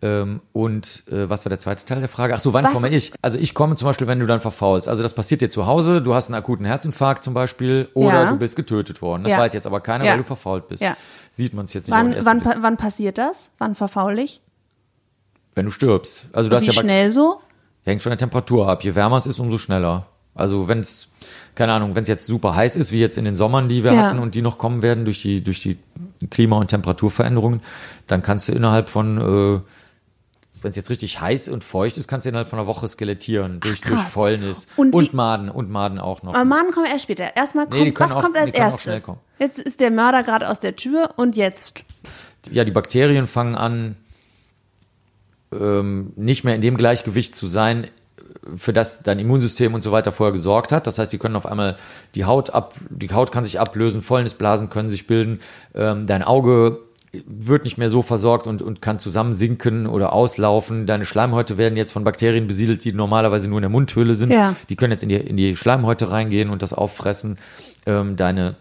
Ähm, und äh, was war der zweite Teil der Frage? Ach so, wann was? komme ich? Also ich komme zum Beispiel, wenn du dann verfaulst. Also das passiert dir zu Hause, du hast einen akuten Herzinfarkt zum Beispiel oder ja. du bist getötet worden. Das ja. weiß jetzt aber keiner, ja. weil du verfault bist. Sieht man es jetzt nicht. Wann, wann, wann passiert das? Wann verfaul ich? Wenn du stirbst. Also du Wie hast ja schnell so? Hängt von der Temperatur ab. Je wärmer es ist, umso schneller. Also wenn es, keine Ahnung, wenn es jetzt super heiß ist, wie jetzt in den Sommern, die wir hatten und die noch kommen werden durch die, durch die Klima- und Temperaturveränderungen, dann kannst du innerhalb von äh, wenn es jetzt richtig heiß und feucht ist, kannst du innerhalb von einer Woche skelettieren durch, Ach, durch Fäulnis und, und Maden und Maden auch noch. Aber Maden kommen erst später. Erstmal kommt, nee, was auch, kommt als erstes? Jetzt ist der Mörder gerade aus der Tür und jetzt? Ja, die Bakterien fangen an, ähm, nicht mehr in dem Gleichgewicht zu sein, für das dein Immunsystem und so weiter vorher gesorgt hat. Das heißt, die können auf einmal die Haut ab, die Haut kann sich ablösen, Fäulnisblasen können sich bilden, ähm, dein Auge wird nicht mehr so versorgt und, und kann zusammensinken oder auslaufen. Deine Schleimhäute werden jetzt von Bakterien besiedelt, die normalerweise nur in der Mundhöhle sind. Ja. Die können jetzt in die, in die Schleimhäute reingehen und das auffressen. Ähm, deine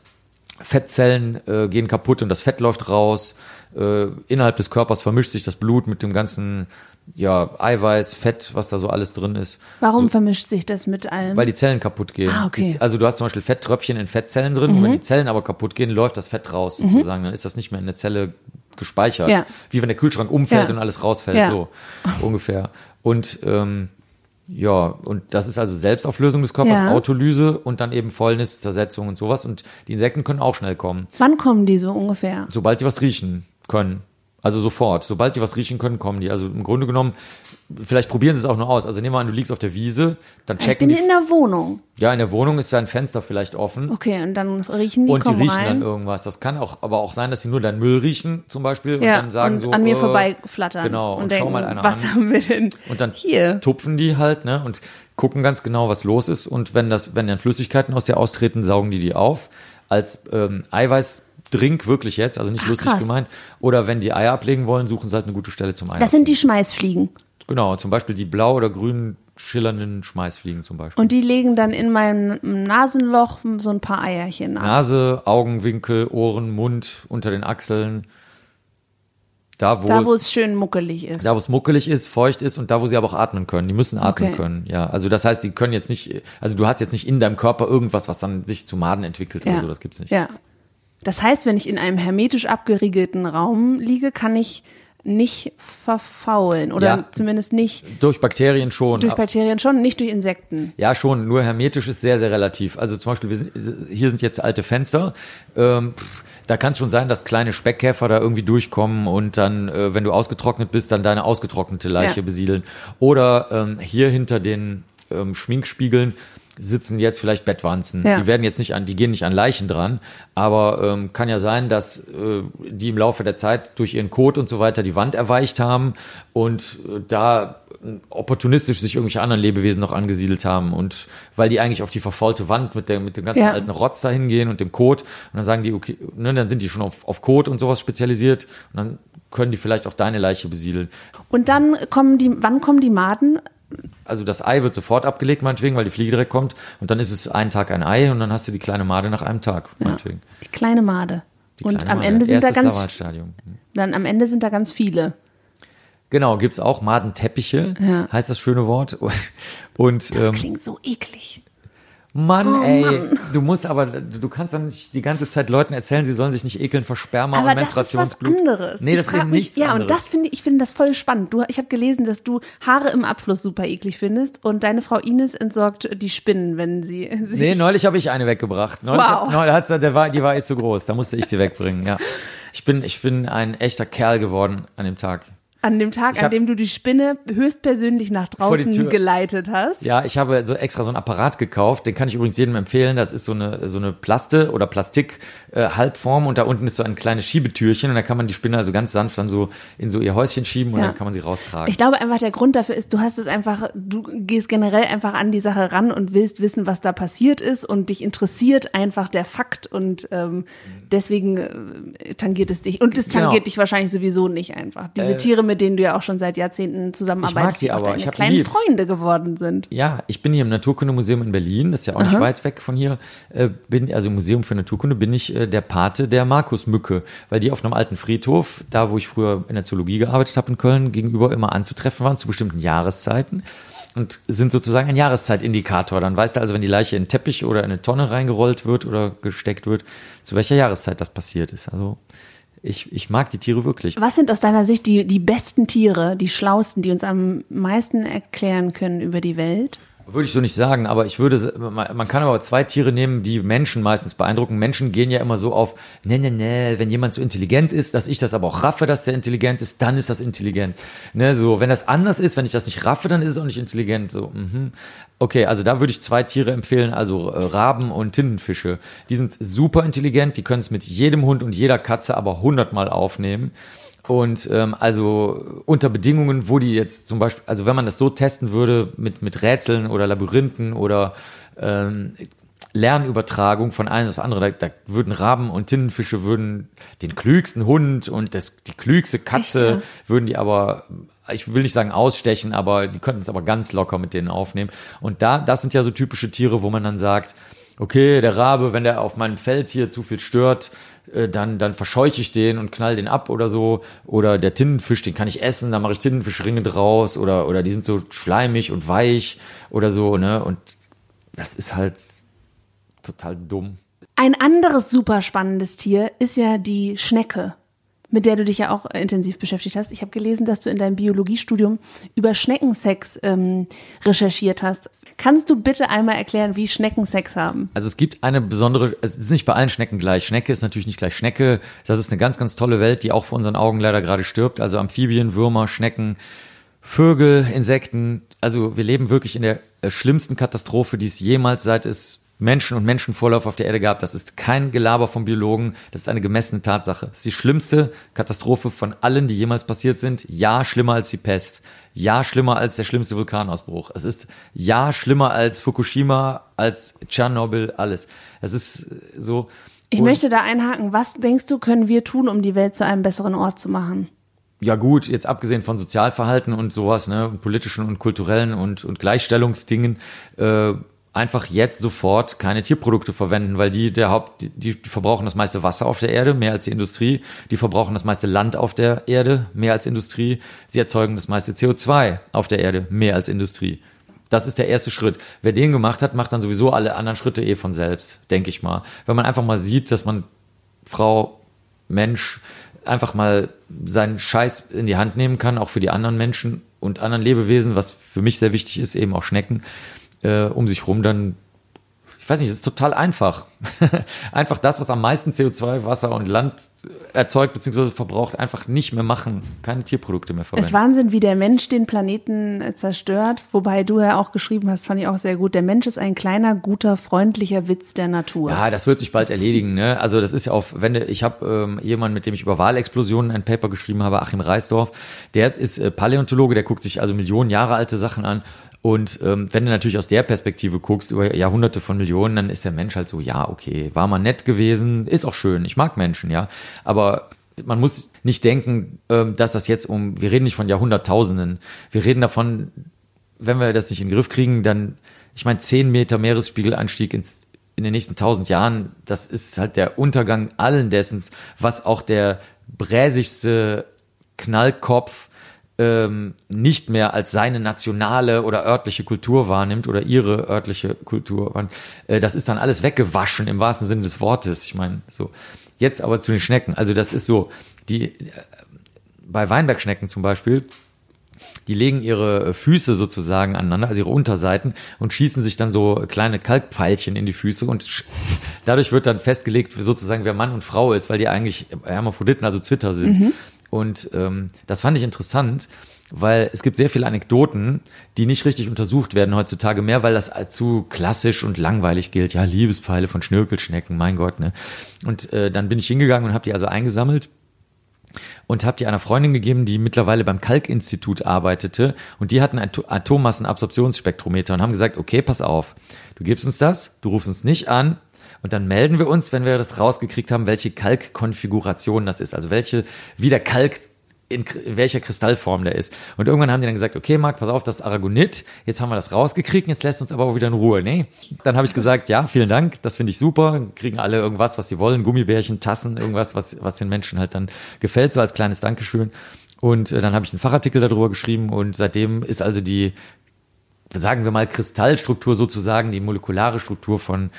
Fettzellen äh, gehen kaputt und das Fett läuft raus. Äh, innerhalb des Körpers vermischt sich das Blut mit dem ganzen ja, Eiweiß, Fett, was da so alles drin ist. Warum vermischt sich das mit allem? Weil die Zellen kaputt gehen. Ah, okay. Mhm. Also du hast zum Beispiel Fetttröpfchen in Fettzellen drin und wenn die Zellen aber kaputt gehen, läuft das Fett raus sozusagen. Dann ist das nicht mehr in der Zelle gespeichert. Ja. Wie wenn der Kühlschrank umfällt Ja. und alles rausfällt, Ja. so ungefähr. Und ähm, ja, und das ist also Selbstauflösung des Körpers. Autolyse und dann eben Fäulnis, Zersetzung und sowas. Und die Insekten können auch schnell kommen, Wann kommen die so ungefähr? sobald die was riechen können. Also sofort. Sobald die was riechen können, kommen die. Also im Grunde genommen, vielleicht probieren sie es auch nur aus. Also nehmen wir an, du liegst auf der Wiese, dann Ich checken bin die in der Wohnung. ja, in der Wohnung ist dein Fenster vielleicht offen. Okay, und dann riechen die, und die riechen rein. dann irgendwas. Das kann auch, aber auch sein, dass sie nur deinen Müll riechen, zum Beispiel, und ja, dann sagen und so. an mir äh, vorbeiflattern. Genau, und, und schau denken, mal einer was an. haben wir denn Und dann hier? tupfen die halt, ne, und gucken ganz genau, was los ist. Und wenn das, wenn dann Flüssigkeiten aus dir austreten, saugen die die auf. Als ähm, Eiweißdrink wirklich jetzt, also nicht Ach, lustig krass. gemeint. Oder wenn die Eier ablegen wollen, suchen sie halt eine gute Stelle zum Eier. Das sind die Schmeißfliegen. genau, zum Beispiel die blau oder grün schillernden Schmeißfliegen zum Beispiel. Und die legen dann in meinem Nasenloch so ein paar Eierchen ab. Nase, Augenwinkel, Ohren, Mund, unter den Achseln. Da, wo, da, wo es, es schön muckelig ist. da, wo es muckelig ist, feucht ist und da, wo sie aber auch atmen können. Die müssen atmen Okay. können. Ja, also das heißt, die können jetzt nicht, also du hast jetzt nicht in deinem Körper irgendwas, was dann sich zu Maden entwickelt oder so. Das gibt's nicht. Ja. Das heißt, wenn ich in einem hermetisch abgeriegelten Raum liege, kann ich nicht verfaulen oder Ja. zumindest nicht Durch Bakterien schon. durch Bakterien schon, nicht durch Insekten. Ja, schon, nur hermetisch ist sehr, sehr relativ. Also zum Beispiel, wir sind, hier sind jetzt alte Fenster. Ähm, da kann es schon sein, dass kleine Speckkäfer da irgendwie durchkommen und dann, äh, wenn du ausgetrocknet bist, dann deine ausgetrocknete Leiche Ja. besiedeln. Oder ähm, hier hinter den ähm, Schminkspiegeln sitzen jetzt vielleicht Bettwanzen. Ja. Die werden jetzt nicht an, die gehen nicht an Leichen dran, aber ähm, kann ja sein, dass äh, die im Laufe der Zeit durch ihren Kot und so weiter die Wand erweicht haben und äh, da äh, opportunistisch sich irgendwelche anderen Lebewesen noch angesiedelt haben und weil die eigentlich auf die verfaulte Wand mit der mit dem ganzen Ja. alten Rotz da hingehen und dem Kot und dann sagen die okay, ne, dann sind die schon auf, auf Kot und sowas spezialisiert und dann können die vielleicht auch deine Leiche besiedeln. Und dann kommen die, wann kommen die Maden? Also das Ei wird sofort abgelegt, meinetwegen, weil die Fliege direkt kommt und dann ist es ein Tag ein Ei und dann hast du die kleine Made nach einem Tag, meinetwegen. Die kleine Made. Die Und kleine am Made. Ende sind da Erstes ganz, Lavalstadium. dann am Ende sind da ganz viele. Genau, gibt's auch Madenteppiche, Ja. heißt das schöne Wort. Und Das ähm, klingt so eklig. Mann, Oh, ey, du musst aber, du kannst doch nicht die ganze Zeit Leuten erzählen, sie sollen sich nicht ekeln vor Sperma Aber und das ist was Menstruationsblut. anderes. Nee, Ich das ist eben mich- nichts Ja, anderes. und das finde ich, ich finde das voll spannend. Du, ich habe gelesen, dass du Haare im Abfluss super eklig findest und deine Frau Ines entsorgt die Spinnen, wenn sie sich Nee, neulich habe ich eine weggebracht. Neulich, Wow. hab, neulich hat sie, der war, die war ihr zu groß, da musste ich sie wegbringen, ja. Ich bin, ich bin ein echter Kerl geworden an dem Tag. An dem Tag, Ich an hab- dem du die Spinne höchstpersönlich nach draußen geleitet hast. Ja, ich habe so extra so ein Apparat gekauft, den kann ich übrigens jedem empfehlen. Das ist so eine, so eine Plaste oder Plastik äh, Halbform und da unten ist so ein kleines Schiebetürchen und da kann man die Spinne also ganz sanft dann so in so ihr Häuschen schieben und Ja. dann kann man sie raustragen. Ich glaube einfach, der Grund dafür ist, du hast es einfach, du gehst generell einfach an die Sache ran und willst wissen, was da passiert ist und dich interessiert einfach der Fakt und ähm, deswegen äh, tangiert es dich. Und es Genau. tangiert dich wahrscheinlich sowieso nicht einfach. Diese Tiere, mit denen du ja auch schon seit Jahrzehnten zusammenarbeitest, die die auch aber. Ich die kleinen lieb. Freunde geworden sind. Ja, ich bin hier im Naturkundemuseum in Berlin, das ist ja auch nicht weit weg von hier. Äh, bin, also im Museum für Naturkunde bin ich äh, der Pate der Markusmücke, weil die auf einem alten Friedhof, da wo ich früher in der Zoologie gearbeitet habe in Köln, gegenüber immer anzutreffen waren zu bestimmten Jahreszeiten und sind sozusagen ein Jahreszeitindikator. Dann weißt du also, wenn die Leiche in einen Teppich oder in eine Tonne reingerollt wird oder gesteckt wird, zu welcher Jahreszeit das passiert ist. Also ich, ich mag die Tiere wirklich. Was sind aus deiner Sicht die, die besten Tiere, die schlausten, die uns am meisten erklären können über die Welt? Würde ich so nicht sagen, aber ich würde, man kann aber zwei Tiere nehmen, die Menschen meistens beeindrucken. Menschen gehen ja immer so auf, ne, ne, ne, wenn jemand so intelligent ist, dass ich das aber auch raffe, dass der intelligent ist, dann ist das intelligent. Ne, so, wenn das anders ist, wenn ich das nicht raffe, dann ist es auch nicht intelligent. So, mhm. Okay, also da würde ich zwei Tiere empfehlen, also äh, Raben und Tintenfische. Die sind super intelligent, die können es mit jedem Hund und jeder Katze aber hundertmal aufnehmen. Und ähm, also unter Bedingungen, wo die jetzt zum Beispiel, also wenn man das so testen würde mit, mit Rätseln oder Labyrinthen oder ähm, Lernübertragung von einem auf andere. Da, da würden Raben und Tintenfische würden den klügsten Hund und das, die klügste Katze Echt, ja? würden die aber ich will nicht sagen ausstechen, aber die könnten es aber ganz locker mit denen aufnehmen. Und da, das sind ja so typische Tiere, wo man dann sagt, okay, der Rabe, wenn der auf meinem Feld hier zu viel stört, dann, dann verscheuche ich den und knall den ab oder so. Oder der Tintenfisch, den kann ich essen, dann mache ich Tintenfischringe draus oder, oder die sind so schleimig und weich oder so, ne? Und das ist halt total dumm. Ein anderes super spannendes Tier ist ja die Schnecke mit der du dich ja auch äh, intensiv beschäftigt hast. Ich habe gelesen, dass du in deinem Biologiestudium über Schneckensex ähm, recherchiert hast. Kannst du bitte einmal erklären, wie Schnecken Sex haben? Also es gibt eine besondere, es ist nicht bei allen Schnecken gleich. Schnecke ist natürlich nicht gleich Schnecke. Das ist eine ganz, ganz tolle Welt, die auch vor unseren Augen leider gerade stirbt. Also Amphibien, Würmer, Schnecken, Vögel, Insekten. Also wir leben wirklich in der äh, schlimmsten Katastrophe, die es jemals seit es Menschen und Menschenvorlauf auf der Erde gab. Das ist kein Gelaber vom Biologen, das ist eine gemessene Tatsache. Das ist die schlimmste Katastrophe von allen, die jemals passiert sind. Ja, schlimmer als die Pest. Ja, schlimmer als der schlimmste Vulkanausbruch. Es ist ja schlimmer als Fukushima, als Tschernobyl, alles. Es ist so. Ich möchte da einhaken. Was denkst du, können wir tun, um die Welt zu einem besseren Ort zu machen? ja gut, jetzt abgesehen von Sozialverhalten und sowas, ne, politischen und kulturellen und, und Gleichstellungsdingen, äh, einfach jetzt sofort keine Tierprodukte verwenden, weil die der Haupt, die, die verbrauchen das meiste Wasser auf der Erde, mehr als die Industrie. Die verbrauchen das meiste Land auf der Erde, mehr als Industrie. Sie erzeugen das meiste CO2 auf der Erde, mehr als Industrie. Das ist der erste Schritt. Wer den gemacht hat, macht dann sowieso alle anderen Schritte eh von selbst, denke ich mal. Wenn man einfach mal sieht, dass man Frau, Mensch, einfach mal seinen Scheiß in die Hand nehmen kann, auch für die anderen Menschen und anderen Lebewesen, was für mich sehr wichtig ist, eben auch Schnecken, äh, um sich rum dann ich weiß nicht, es ist total einfach. einfach das, was am meisten CO2, Wasser und Land erzeugt bzw. verbraucht, einfach nicht mehr machen. Keine Tierprodukte mehr verwenden. Es ist Wahnsinn, wie der Mensch den Planeten äh, zerstört. Wobei du ja auch geschrieben hast, fand ich auch sehr gut. Der Mensch ist ein kleiner, guter, freundlicher Witz der Natur. Ja, das wird sich bald erledigen. Ne? Also das ist ja auf, wenn ich habe ähm, jemanden, mit dem ich über Wahlexplosionen ein Paper geschrieben habe, Achim Reisdorf, der ist äh, Paläontologe, der guckt sich also Millionen Jahre alte Sachen an und ähm, wenn du natürlich aus der Perspektive guckst, über Jahrhunderte von Millionen, dann ist der Mensch halt so, ja, okay, war mal nett gewesen, ist auch schön, ich mag Menschen, ja. Aber man muss nicht denken, ähm, dass das jetzt um, wir reden nicht von Jahrhunderttausenden, wir reden davon, wenn wir das nicht in den Griff kriegen, dann, ich meine, zehn Meter Meeresspiegelanstieg ins, in den nächsten tausend Jahren, das ist halt der Untergang allen dessens, was auch der bräsigste Knallkopf ähm, nicht mehr als seine nationale oder örtliche Kultur wahrnimmt oder ihre örtliche Kultur, äh, das ist dann alles weggewaschen im wahrsten Sinne des Wortes. Ich meine, so. Jetzt aber zu den Schnecken. Also das ist so, die, äh, bei Weinbergschnecken zum Beispiel, die legen ihre Füße sozusagen aneinander, also ihre Unterseiten, und schießen sich dann so kleine Kalkpfeilchen in die Füße und dadurch wird dann festgelegt, sozusagen, wer Mann und Frau ist, weil die eigentlich Hermaphroditen, also Zwitter sind. Mhm. Und ähm, das fand ich interessant, weil es gibt sehr viele Anekdoten, die nicht richtig untersucht werden heutzutage mehr, weil das zu klassisch und langweilig gilt. Ja, Liebespfeile von Schnörkelschnecken, mein Gott, ne? Und äh, dann bin ich hingegangen und habe die also eingesammelt und habe die einer Freundin gegeben, die mittlerweile beim Kalkinstitut arbeitete und die hatten ein Atommassenabsorptionsspektrometer und haben gesagt, okay, pass auf, du gibst uns das, du rufst uns nicht an, und dann melden wir uns, wenn wir das rausgekriegt haben, welche Kalkkonfiguration das ist. Also welche, wie der Kalk in, welcher Kristallform der ist. Und irgendwann haben die dann gesagt, okay, Marc, pass auf, das Aragonit, jetzt haben wir das rausgekriegt, jetzt lässt uns aber auch wieder in Ruhe. Nee. Dann habe ich gesagt, ja, vielen Dank, das finde ich super. Kriegen alle irgendwas, was sie wollen, Gummibärchen, Tassen, irgendwas, was, was den Menschen halt dann gefällt, so als kleines Dankeschön. Und äh, dann habe ich einen Fachartikel darüber geschrieben und seitdem ist also die, sagen wir mal, Kristallstruktur sozusagen, die molekulare Struktur von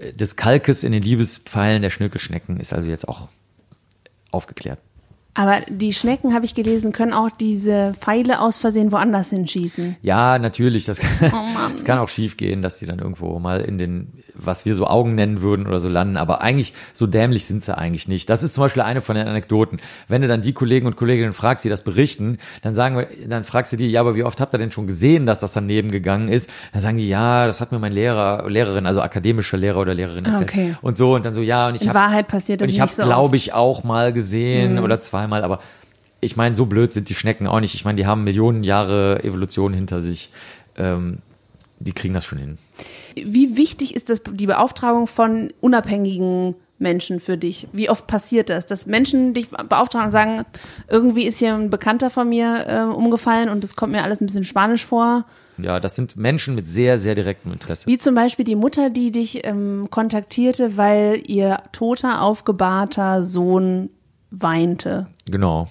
des Kalkes in den Liebespfeilen der Schnökelschnecken ist also jetzt auch aufgeklärt. Aber die Schnecken, habe ich gelesen, können auch diese Pfeile aus Versehen woanders hinschießen. Ja, natürlich. Das, oh das kann auch schief gehen, dass sie dann irgendwo mal in den, was wir so Augen nennen würden oder so landen. Aber eigentlich, so dämlich sind sie eigentlich nicht. Das ist zum Beispiel eine von den Anekdoten. Wenn du dann die Kollegen und Kolleginnen fragst, die das berichten, dann sagen wir, dann fragst du die, ja, aber wie oft habt ihr denn schon gesehen, dass das daneben gegangen ist? Dann sagen die, ja, das hat mir mein Lehrer, Lehrerin, also akademischer Lehrer oder Lehrerin erzählt. Okay. Und so, und dann so, ja, und ich habe Wahrheit passiert das und ich habe so glaube ich, auch mal gesehen mhm. oder zwei zweimal, aber ich meine, so blöd sind die Schnecken auch nicht. Ich meine, die haben Millionen Jahre Evolution hinter sich. Ähm, die kriegen das schon hin. Wie wichtig ist das die Beauftragung von unabhängigen Menschen für dich? Wie oft passiert das, dass Menschen dich beauftragen und sagen, irgendwie ist hier ein Bekannter von mir äh, umgefallen und es kommt mir alles ein bisschen spanisch vor? Ja, das sind Menschen mit sehr, sehr direktem Interesse. Wie zum Beispiel die Mutter, die dich ähm, kontaktierte, weil ihr toter, aufgebahrter Sohn weinte. Genau.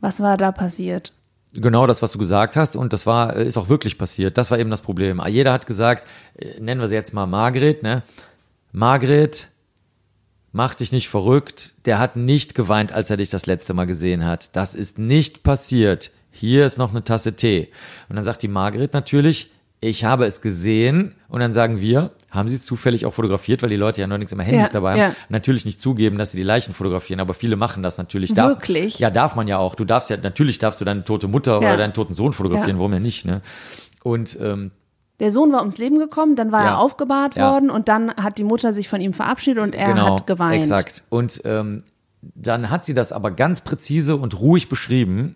Was war da passiert? Genau das, was du gesagt hast, und das war, ist auch wirklich passiert. Das war eben das Problem. Jeder hat gesagt, äh, nennen wir sie jetzt mal Margret, ne? Margret, mach dich nicht verrückt. Der hat nicht geweint, als er dich das letzte Mal gesehen hat. Das ist nicht passiert. Hier ist noch eine Tasse Tee. Und dann sagt die Margret natürlich, ich habe es gesehen und dann sagen wir, haben sie es zufällig auch fotografiert, weil die Leute ja nichts immer Handys Ja, dabei ja. haben. Natürlich nicht zugeben, dass sie die Leichen fotografieren, aber viele machen das natürlich. Wirklich? ja, darf man ja auch. Du darfst ja, natürlich darfst du deine tote Mutter Ja. oder deinen toten Sohn fotografieren, Ja. warum ja nicht, ne? Und ähm, Der Sohn war ums Leben gekommen, dann war Ja. er aufgebahrt Ja. worden und dann hat die Mutter sich von ihm verabschiedet und er genau, hat geweint. exakt. Und ähm, dann hat sie das aber ganz präzise und ruhig beschrieben.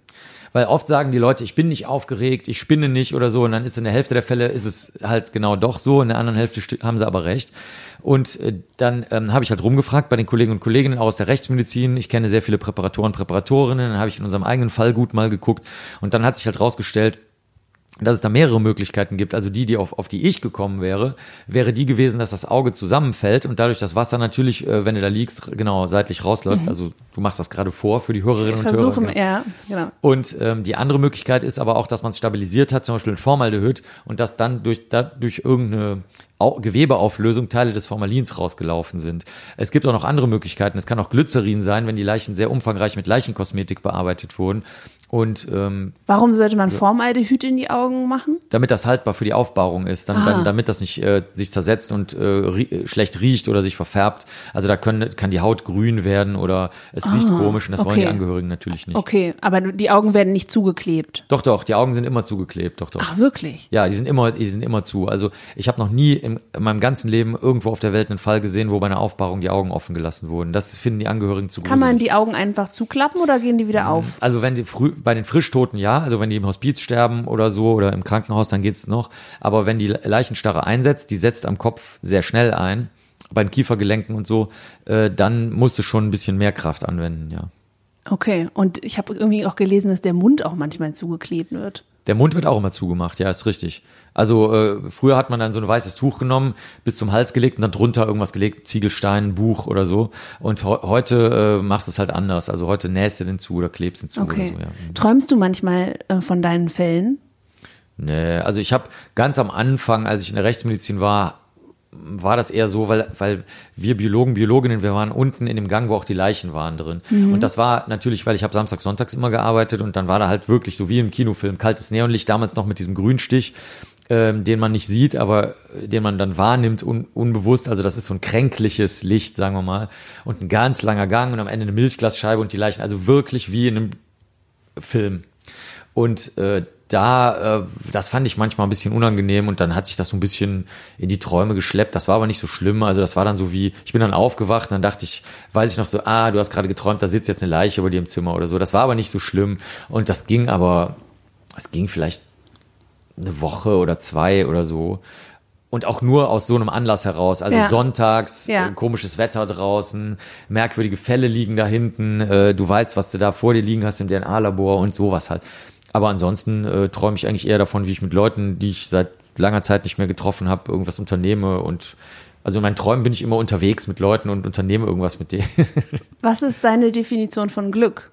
Weil oft sagen die Leute, ich bin nicht aufgeregt, ich spinne nicht oder so. Und dann ist in der Hälfte der Fälle ist es halt genau doch so. In der anderen Hälfte haben sie aber recht. Und äh, dann ähm, habe ich halt rumgefragt bei den Kollegen und Kolleginnen aus der Rechtsmedizin. Ich kenne sehr viele Präparatoren, Präparatorinnen. Dann habe ich in unserem eigenen Fall gut mal geguckt. Und dann hat sich halt rausgestellt, dass es da mehrere Möglichkeiten gibt. Also die, die auf, auf die ich gekommen wäre, wäre die gewesen, dass das Auge zusammenfällt und dadurch das Wasser natürlich, äh, wenn du da liegst, genau seitlich rausläuft. Also du machst das gerade vor für die Hörerinnen und Hörer. Versuchen, genau. ja, genau. Und ähm, die andere Möglichkeit ist aber auch, dass man es stabilisiert hat, zum Beispiel in Formaldehyd, und dass dann durch, da, durch irgendeine Au Gewebeauflösung Teile des Formalins rausgelaufen sind. Es gibt auch noch andere Möglichkeiten. Es kann auch Glycerin sein, wenn die Leichen sehr umfangreich mit Leichenkosmetik bearbeitet wurden. Und ähm, Warum sollte man Formaldehyd in die Augen machen? damit das haltbar für die Aufbahrung ist, dann, Ah. dann, damit das nicht äh, sich zersetzt und äh, rie äh, schlecht riecht oder sich verfärbt. Also da können, kann die Haut grün werden oder es riecht komisch und das wollen Ah, okay. die Angehörigen natürlich nicht. Okay, aber die Augen werden nicht zugeklebt. Doch, doch, die Augen sind immer zugeklebt, doch, doch. Ach, wirklich? Ja, die sind immer, die sind immer zu. Also ich habe noch nie in, in meinem ganzen Leben irgendwo auf der Welt einen Fall gesehen, wo bei einer Aufbahrung die Augen offen gelassen wurden. Das finden die Angehörigen zu Kann man die Augen einfach zuklappen oder gehen die wieder auf? Also wenn die früh, bei den Frischtoten ja, also wenn die im Hospiz sterben oder so oder im Krankenhaus, dann geht's noch. Aber wenn die Leichenstarre einsetzt, die setzt am Kopf sehr schnell ein, bei den Kiefergelenken und so, äh, dann musst du schon ein bisschen mehr Kraft anwenden, ja. Okay, und ich habe irgendwie auch gelesen, dass der Mund auch manchmal zugeklebt wird. Der Mund wird auch immer zugemacht, ja, ist richtig. Also äh, früher hat man dann so ein weißes Tuch genommen, bis zum Hals gelegt und dann drunter irgendwas gelegt, Ziegelstein, ein Buch oder so. Und he heute äh, machst du es halt anders. Also heute nähst du den zu oder klebst den zu Okay. oder so, ja. Träumst du manchmal äh, von deinen Fällen? Nee, also ich habe ganz am Anfang, als ich in der Rechtsmedizin war, war das eher so, weil, weil wir Biologen, Biologinnen, wir waren unten in dem Gang, wo auch die Leichen waren drin. Und das war natürlich, weil ich habe samstags, sonntags immer gearbeitet und dann war da halt wirklich so wie im Kinofilm, kaltes Neonlicht, damals noch mit diesem Grünstich, ähm, den man nicht sieht, aber äh, den man dann wahrnimmt, un, unbewusst. Also das ist so ein kränkliches Licht, sagen wir mal. Und ein ganz langer Gang und am Ende eine Milchglasscheibe und die Leichen, also wirklich wie in einem Film. Und äh, da, äh, das fand ich manchmal ein bisschen unangenehm und dann hat sich das so ein bisschen in die Träume geschleppt. Das war aber nicht so schlimm. Also das war dann so wie, ich bin dann aufgewacht und dann dachte ich, weiß ich noch so, ah, du hast gerade geträumt, da sitzt jetzt eine Leiche über dir im Zimmer oder so. Das war aber nicht so schlimm. Und das ging aber, es ging vielleicht eine Woche oder zwei oder so. Und auch nur aus so einem Anlass heraus. Also Ja. sonntags, Ja. äh, komisches Wetter draußen, merkwürdige Fälle liegen da hinten, äh, du weißt, was du da vor dir liegen hast im DNA-Labor und sowas halt. Aber ansonsten äh, träume ich eigentlich eher davon, wie ich mit Leuten, die ich seit langer Zeit nicht mehr getroffen habe, irgendwas unternehme und also in meinen Träumen bin ich immer unterwegs mit Leuten und unternehme irgendwas mit denen. Was ist deine Definition von Glück?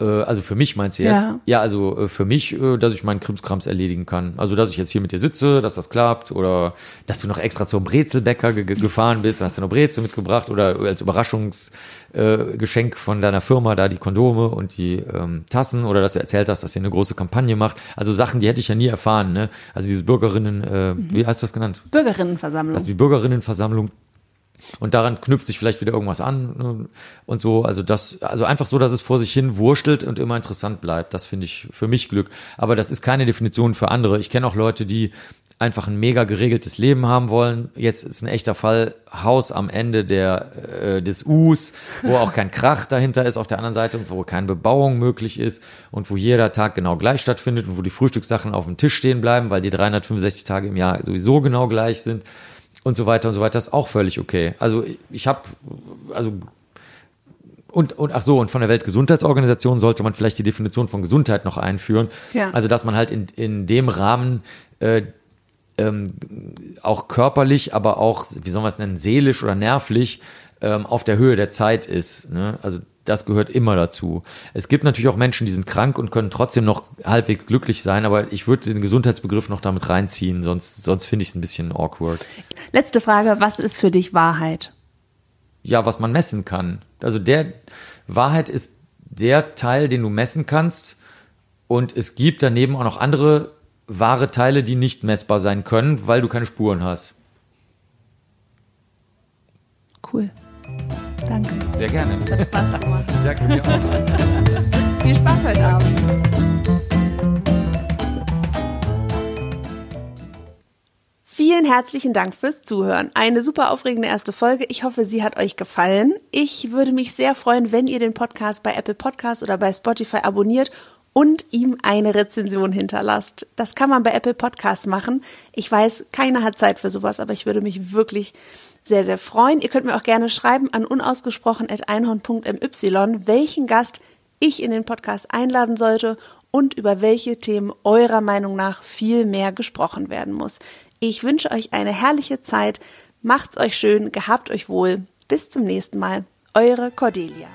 Äh, also für mich meinst du jetzt? Ja. Ja, also äh, für mich, äh, dass ich meinen Krimskrams erledigen kann. Also dass ich jetzt hier mit dir sitze, dass das klappt oder dass du noch extra zum Brezelbäcker ge ge- gefahren bist, hast du noch Brezel mitgebracht oder als Überraschungsgeschenk äh, von deiner Firma da die Kondome und die ähm, Tassen oder dass du erzählt hast, dass ihr eine große Kampagne macht. Also Sachen, die hätte ich ja nie erfahren. Ne? Also diese Bürgerinnen, äh, wie hast du das genannt? Bürgerinnenversammlung. Also die Bürgerinnenversammlung, Und daran knüpft sich vielleicht wieder irgendwas an ne? und so. Also das, also einfach so, dass es vor sich hin wurschtelt und immer interessant bleibt. Das finde ich für mich Glück. Aber das ist keine Definition für andere. Ich kenne auch Leute, die einfach ein mega geregeltes Leben haben wollen. Jetzt ist ein echter Fall Haus am Ende der, äh, des Us, wo auch kein Krach dahinter ist auf der anderen Seite und wo keine Bebauung möglich ist und wo jeder Tag genau gleich stattfindet und wo die Frühstückssachen auf dem Tisch stehen bleiben, weil die 365 Tage im Jahr sowieso genau gleich sind und so weiter und so weiter, ist auch völlig okay. Also ich habe, also und, und ach so, und von der Weltgesundheitsorganisation sollte man vielleicht die Definition von Gesundheit noch einführen. Ja. Also, dass man halt in, in dem Rahmen äh, ähm, auch körperlich, aber auch, wie soll man es nennen, seelisch oder nervlich ähm, auf der Höhe der Zeit ist. Ne? Also das gehört immer dazu. Es gibt natürlich auch Menschen, die sind krank und können trotzdem noch halbwegs glücklich sein, aber ich würde den Gesundheitsbegriff noch damit reinziehen, sonst, sonst finde ich es ein bisschen awkward. Letzte Frage, was ist für dich Wahrheit? Ja, was man messen kann. Also der Wahrheit ist der Teil, den du messen kannst und es gibt daneben auch noch andere wahre Teile, die nicht messbar sein können, weil du keine Spuren hast. Cool. Danke. Sehr gerne. Das hat Spaß gemacht. Danke dir auch. Viel Spaß heute Abend. Vielen herzlichen Dank fürs Zuhören. Eine super aufregende erste Folge. Ich hoffe, sie hat euch gefallen. Ich würde mich sehr freuen, wenn ihr den Podcast bei Apple Podcasts oder bei Spotify abonniert und ihm eine Rezension hinterlasst. Das kann man bei Apple Podcasts machen. Ich weiß, keiner hat Zeit für sowas, aber ich würde mich wirklich sehr, sehr freuen. Ihr könnt mir auch gerne schreiben an unausgesprochen.einhorn.my, welchen Gast ich in den Podcast einladen sollte und über welche Themen eurer Meinung nach viel mehr gesprochen werden muss. Ich wünsche euch eine herrliche Zeit. Macht's euch schön, gehabt euch wohl. Bis zum nächsten Mal. Eure Cordelia.